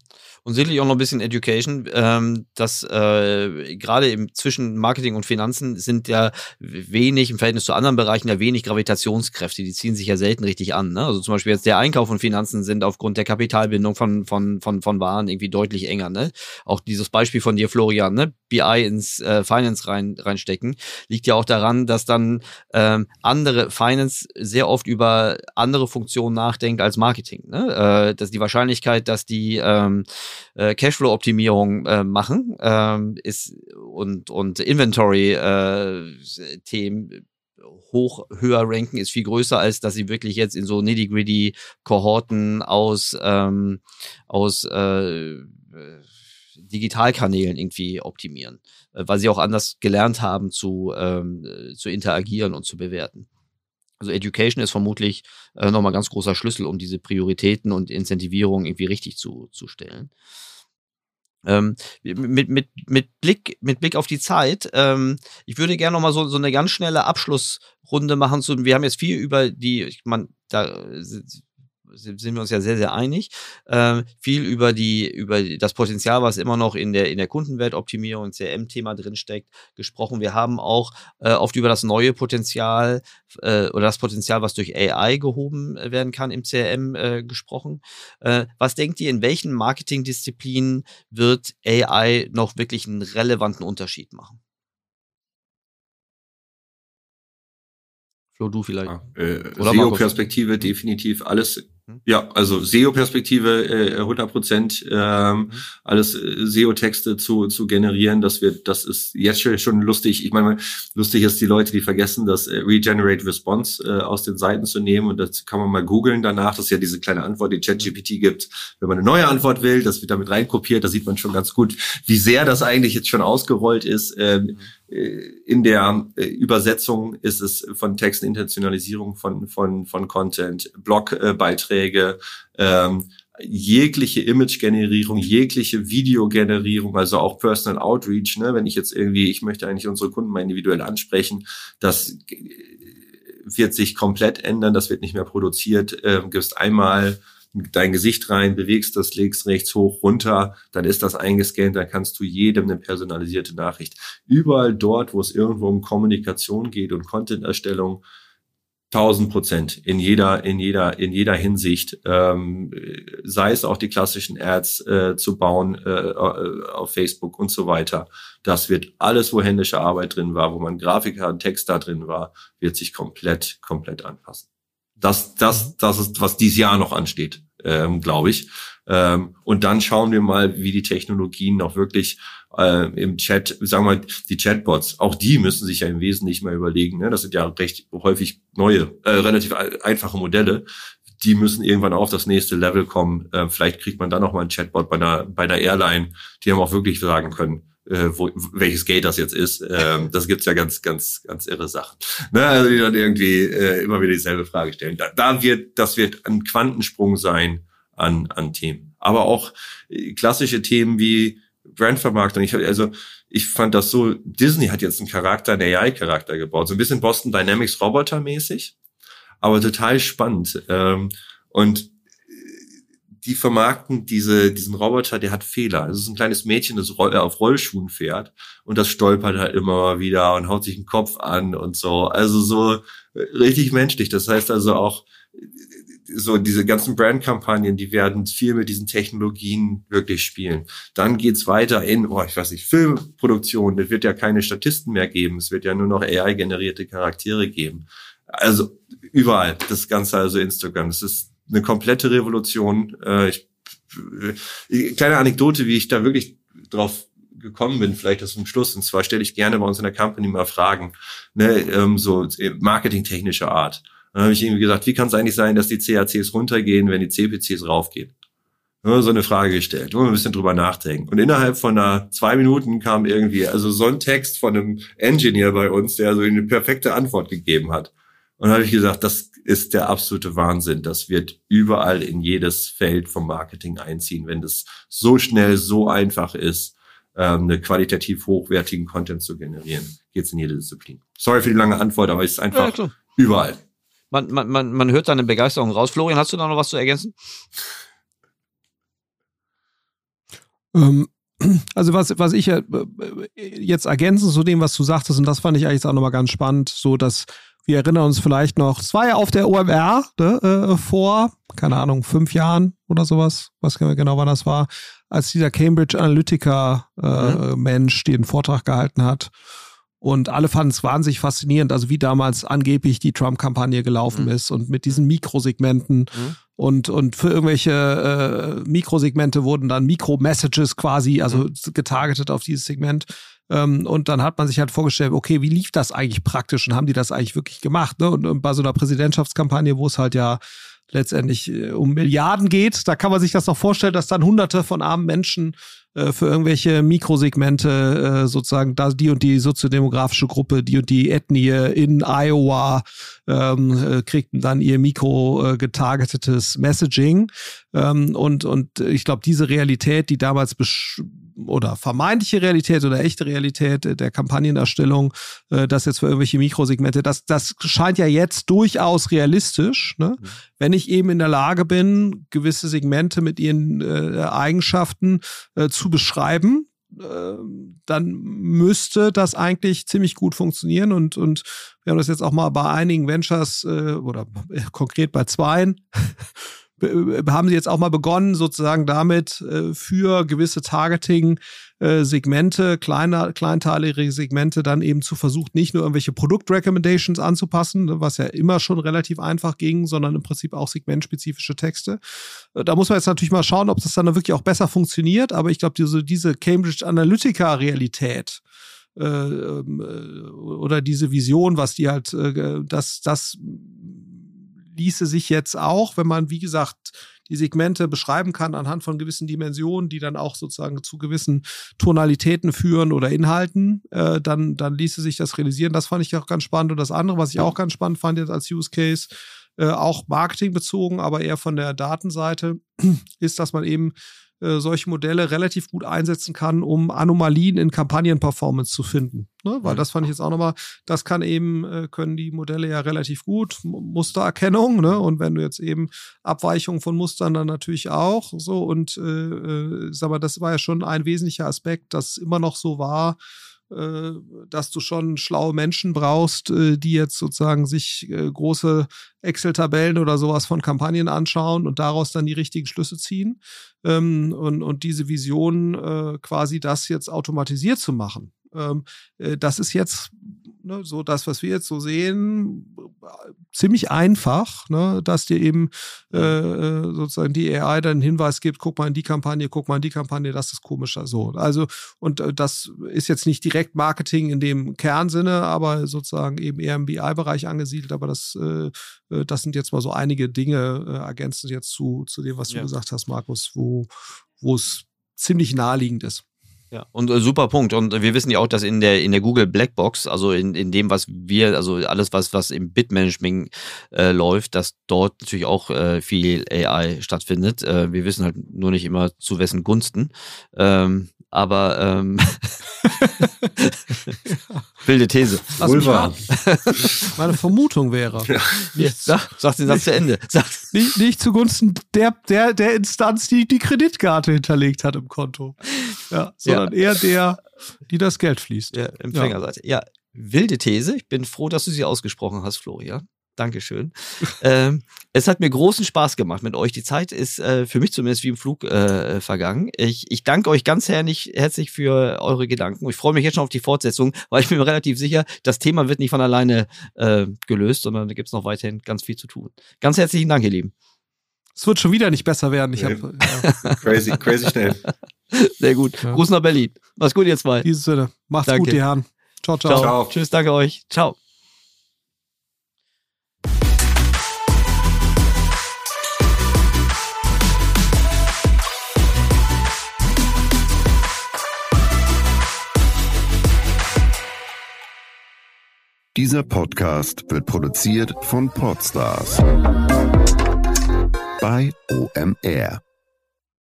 Und sicherlich auch noch ein bisschen Education, ähm, dass äh, gerade im zwischen Marketing und Finanzen sind ja wenig im Verhältnis zu anderen Bereichen ja wenig Gravitationskräfte, die ziehen sich ja selten richtig an. Ne? Also zum Beispiel jetzt der Einkauf von Finanzen sind aufgrund der Kapitalbindung von, von, von, von Waren irgendwie deutlich enger. Ne? Auch dieses Beispiel von dir, Florian, ne? BI ins äh, Finance rein, reinstecken, liegt ja auch daran, dass dann ähm, andere Finance sehr oft über andere Funktionen nachdenkt als Marketing. Ne? Äh, dass die Wahrscheinlichkeit, dass die ähm, äh, Cashflow-Optimierung äh, machen ähm, ist und, und Inventory-Themen äh, hoch höher ranken, ist viel größer, als dass sie wirklich jetzt in so nitty-gritty Kohorten aus, ähm, aus äh, Digitalkanälen irgendwie optimieren, äh, weil sie auch anders gelernt haben zu, ähm, zu interagieren und zu bewerten. Also Education ist vermutlich äh, nochmal ganz großer Schlüssel, um diese Prioritäten und Incentivierung irgendwie richtig zu, zu stellen. Ähm, mit, mit, mit, Blick, mit Blick auf die Zeit, ähm, ich würde gerne noch mal so, so eine ganz schnelle Abschlussrunde machen. So, wir haben jetzt viel über die, ich meine, da sind wir uns ja sehr, sehr einig. Äh, viel über die, über das Potenzial, was immer noch in der, in der Kundenwertoptimierung, CRM-Thema drinsteckt, gesprochen. Wir haben auch äh, oft über das neue Potenzial äh, oder das Potenzial, was durch AI gehoben werden kann im CRM äh, gesprochen. Äh, was denkt ihr, in welchen Marketingdisziplinen wird AI noch wirklich einen relevanten Unterschied machen? Flo, du vielleicht.
Ja, äh, SEO-Perspektive definitiv alles? Ja, also SEO-Perspektive äh, 100 Prozent ähm, mhm. alles äh, SEO-Texte zu zu generieren, das wird, das ist jetzt schon lustig. Ich meine, lustig ist die Leute, die vergessen, das äh, Regenerate Response äh, aus den Seiten zu nehmen und das kann man mal googeln danach. Das ist ja diese kleine Antwort, die ChatGPT gibt, wenn man eine neue Antwort will, das wird damit reinkopiert. Da sieht man schon ganz gut, wie sehr das eigentlich jetzt schon ausgerollt ist. Ähm, mhm in der äh, Übersetzung ist es von Texten, Intentionalisierung von, von, von Content, Blogbeiträge, ähm, jegliche Image-Generierung, jegliche Videogenerierung, also auch Personal Outreach, ne, wenn ich jetzt irgendwie, ich möchte eigentlich unsere Kunden mal individuell ansprechen, das wird sich komplett ändern, das wird nicht mehr produziert, äh, gibst einmal dein Gesicht rein, bewegst das links, rechts, hoch, runter, dann ist das eingescannt, dann kannst du jedem eine personalisierte Nachricht. Überall dort, wo es irgendwo um Kommunikation geht und Content-Erstellung, 1000 Prozent in jeder in jeder in jeder Hinsicht. Ähm, sei es auch die klassischen Ads äh, zu bauen äh, auf Facebook und so weiter. Das wird alles wo händische Arbeit drin war wo man Grafiker und Text da drin war wird sich komplett komplett anpassen. Das das das ist was dieses Jahr noch ansteht ähm, glaube ich. Ähm, und dann schauen wir mal, wie die Technologien noch wirklich äh, im Chat, sagen wir mal, die Chatbots, auch die müssen sich ja im Wesentlichen mal überlegen. Ne? Das sind ja recht häufig neue, äh, relativ einfache Modelle. Die müssen irgendwann auf das nächste Level kommen. Äh, vielleicht kriegt man dann noch mal einen Chatbot bei einer, bei einer Airline, die haben auch wirklich sagen können, äh, wo, welches Gate das jetzt ist. Ähm, das gibt's ja ganz, ganz, ganz irre Sachen. Ne? Also die dann irgendwie äh, immer wieder dieselbe Frage stellen. Da, da wird, das wird ein Quantensprung sein an, an Themen. Aber auch äh, klassische Themen wie Brandvermarktung. Ich, also ich fand das so, Disney hat jetzt einen Charakter, einen AI-Charakter gebaut. So ein bisschen Boston Dynamics Roboter-mäßig, aber total spannend. Ähm, und die vermarkten diese, diesen Roboter, der hat Fehler. Es ist ein kleines Mädchen, das äh, auf Rollschuhen fährt und das stolpert halt immer mal wieder und haut sich den Kopf an und so. Also so äh, richtig menschlich. Das heißt also auch, äh, so diese ganzen Brandkampagnen, die werden viel mit diesen Technologien wirklich spielen. Dann geht's weiter in, oh, ich weiß nicht, Filmproduktion. Es wird ja keine Statisten mehr geben. Es wird ja nur noch AI-generierte Charaktere geben. Also überall. Das Ganze also Instagram. Das ist eine komplette Revolution. Äh, ich, äh, kleine Anekdote, wie ich da wirklich drauf gekommen bin, vielleicht das zum Schluss. Und zwar stelle ich gerne bei uns in der Company mal Fragen, ne, ähm, so äh, marketingtechnischer Art. Dann habe ich irgendwie gesagt, wie kann es eigentlich sein, dass die CACs runtergehen, wenn die CPCs raufgehen? So eine Frage gestellt, wo wir ein bisschen drüber nachdenken. Und innerhalb von einer zwei Minuten kam irgendwie, also so ein Text von einem Engineer bei uns, der so eine perfekte Antwort gegeben hat. Und da habe ich gesagt, das ist der absolute Wahnsinn. Das wird überall in jedes Feld vom Marketing einziehen, wenn das so schnell, so einfach ist, ähm, eine qualitativ hochwertigen Content zu generieren. Geht's in jede Disziplin. Sorry für die lange Antwort, aber es ist einfach ja, überall.
Man, man, man, man hört deine Begeisterung raus. Florian, hast du da noch was zu ergänzen?
Ähm, also was, was ich äh, jetzt ergänzen zu dem, was du sagtest, und das fand ich eigentlich auch nochmal ganz spannend, so dass wir erinnern uns vielleicht noch, es war ja auf der OMR ne, äh, vor, keine Ahnung, fünf Jahren oder sowas, was genau wann das war, als dieser Cambridge Analytica äh, mhm. Mensch den Vortrag gehalten hat. Und alle fanden es wahnsinnig faszinierend, also wie damals angeblich die Trump-Kampagne gelaufen mhm. ist und mit diesen Mikrosegmenten. Mhm. Und, und für irgendwelche äh, Mikrosegmente wurden dann Mikro-Messages quasi, also mhm. getargetet auf dieses Segment. Ähm, und dann hat man sich halt vorgestellt, okay, wie lief das eigentlich praktisch und haben die das eigentlich wirklich gemacht? Ne? Und, und bei so einer Präsidentschaftskampagne, wo es halt ja letztendlich äh, um Milliarden geht, da kann man sich das doch vorstellen, dass dann hunderte von armen Menschen äh, für irgendwelche Mikrosegmente äh, sozusagen da die und die soziodemografische Gruppe, die und die Ethnie in Iowa ähm, äh, kriegten dann ihr mikro getargetetes Messaging. Ähm, und, und ich glaube, diese Realität, die damals besch oder vermeintliche Realität oder echte Realität der Kampagnenerstellung, äh, das jetzt für irgendwelche Mikrosegmente, das, das scheint ja jetzt durchaus realistisch, ne? Mhm. wenn ich eben in der Lage bin, gewisse Segmente mit ihren äh, Eigenschaften äh, zu beschreiben, ähm, dann müsste das eigentlich ziemlich gut funktionieren und, und wir haben das jetzt auch mal bei einigen Ventures äh, oder äh, konkret bei zweien *laughs* haben sie jetzt auch mal begonnen, sozusagen damit äh, für gewisse Targeting-Segmente, äh, kleiner, kleinteilige Segmente, dann eben zu versuchen, nicht nur irgendwelche Produkt-Recommendations anzupassen, was ja immer schon relativ einfach ging, sondern im Prinzip auch segmentspezifische Texte. Äh, da muss man jetzt natürlich mal schauen, ob das dann wirklich auch besser funktioniert, aber ich glaube, diese, diese Cambridge Analytica-Realität, äh, ähm, äh, oder diese Vision, was die halt, äh, das, das ließe sich jetzt auch, wenn man, wie gesagt, die Segmente beschreiben kann anhand von gewissen Dimensionen, die dann auch sozusagen zu gewissen Tonalitäten führen oder Inhalten, äh, dann, dann ließe sich das realisieren. Das fand ich auch ganz spannend. Und das andere, was ich auch ganz spannend fand jetzt als Use Case, äh, auch marketingbezogen, aber eher von der Datenseite, *clears throat* ist, dass man eben äh, solche Modelle relativ gut einsetzen kann, um Anomalien in Kampagnenperformance zu finden. Ne? Weil das fand ich jetzt auch nochmal, das kann eben, äh, können die Modelle ja relativ gut, Mustererkennung, ne? Und wenn du jetzt eben Abweichungen von Mustern dann natürlich auch so und äh, äh, sag mal, das war ja schon ein wesentlicher Aspekt, das immer noch so war, dass du schon schlaue Menschen brauchst, äh, die jetzt sozusagen sich äh, große Excel-Tabellen oder sowas von Kampagnen anschauen und daraus dann die richtigen Schlüsse ziehen. Ähm, und, und diese Vision, quasi das jetzt automatisiert zu machen. Ähm, das ist jetzt ne, so das, was wir jetzt so sehen, ziemlich einfach, ne, dass dir eben äh, äh sozusagen die AI dann einen Hinweis gibt, guck mal in die Kampagne, guck mal in die Kampagne, das ist komischer. So. Also, und äh, das ist jetzt nicht direkt Marketing in dem Kernsinne, aber sozusagen eben eher im BI-Bereich angesiedelt. Aber das, äh, äh, das sind jetzt mal so einige Dinge äh, ergänzend jetzt zu, zu dem, was du ja. gesagt hast, Markus, wo wo es ziemlich naheliegend ist.
Ja, und äh, super Punkt. Und wir wissen ja auch, dass in der in der Google Blackbox, also in, in dem, was wir, also alles, was, was im Bitmanagement äh, läuft, dass dort natürlich auch äh, viel AI stattfindet. Äh, wir wissen halt nur nicht immer zu wessen Gunsten. Ähm, aber ähm, *laughs* wilde These.
Vulva. Meine Vermutung wäre. Ja.
Nicht, sag, sag den Satz zu Ende. Sag.
Nicht, nicht zugunsten der, der, der Instanz, die die Kreditkarte hinterlegt hat im Konto. Ja, sondern eher der, die das Geld fließt.
Ja, Empfängerseite. Ja. ja, wilde These. Ich bin froh, dass du sie ausgesprochen hast, Florian. Dankeschön. *laughs* ähm, es hat mir großen Spaß gemacht mit euch. Die Zeit ist äh, für mich zumindest wie im Flug äh, vergangen. Ich, ich danke euch ganz herzlich, herzlich für eure Gedanken. Ich freue mich jetzt schon auf die Fortsetzung, weil ich bin mir relativ sicher, das Thema wird nicht von alleine äh, gelöst, sondern da gibt es noch weiterhin ganz viel zu tun. Ganz herzlichen Dank, ihr Lieben.
Es wird schon wieder nicht besser werden. Ich hab,
ja. *laughs* crazy, crazy schnell. *laughs*
Sehr gut. Ja. Gruß nach Berlin. Mach's gut, ihr zwei. In
diesem Sinne. Macht's danke. gut, die Herren. Ciao.
ciao. ciao. Tschüss, danke euch. Ciao.
Dieser Podcast wird produziert von Podstars bei OMR.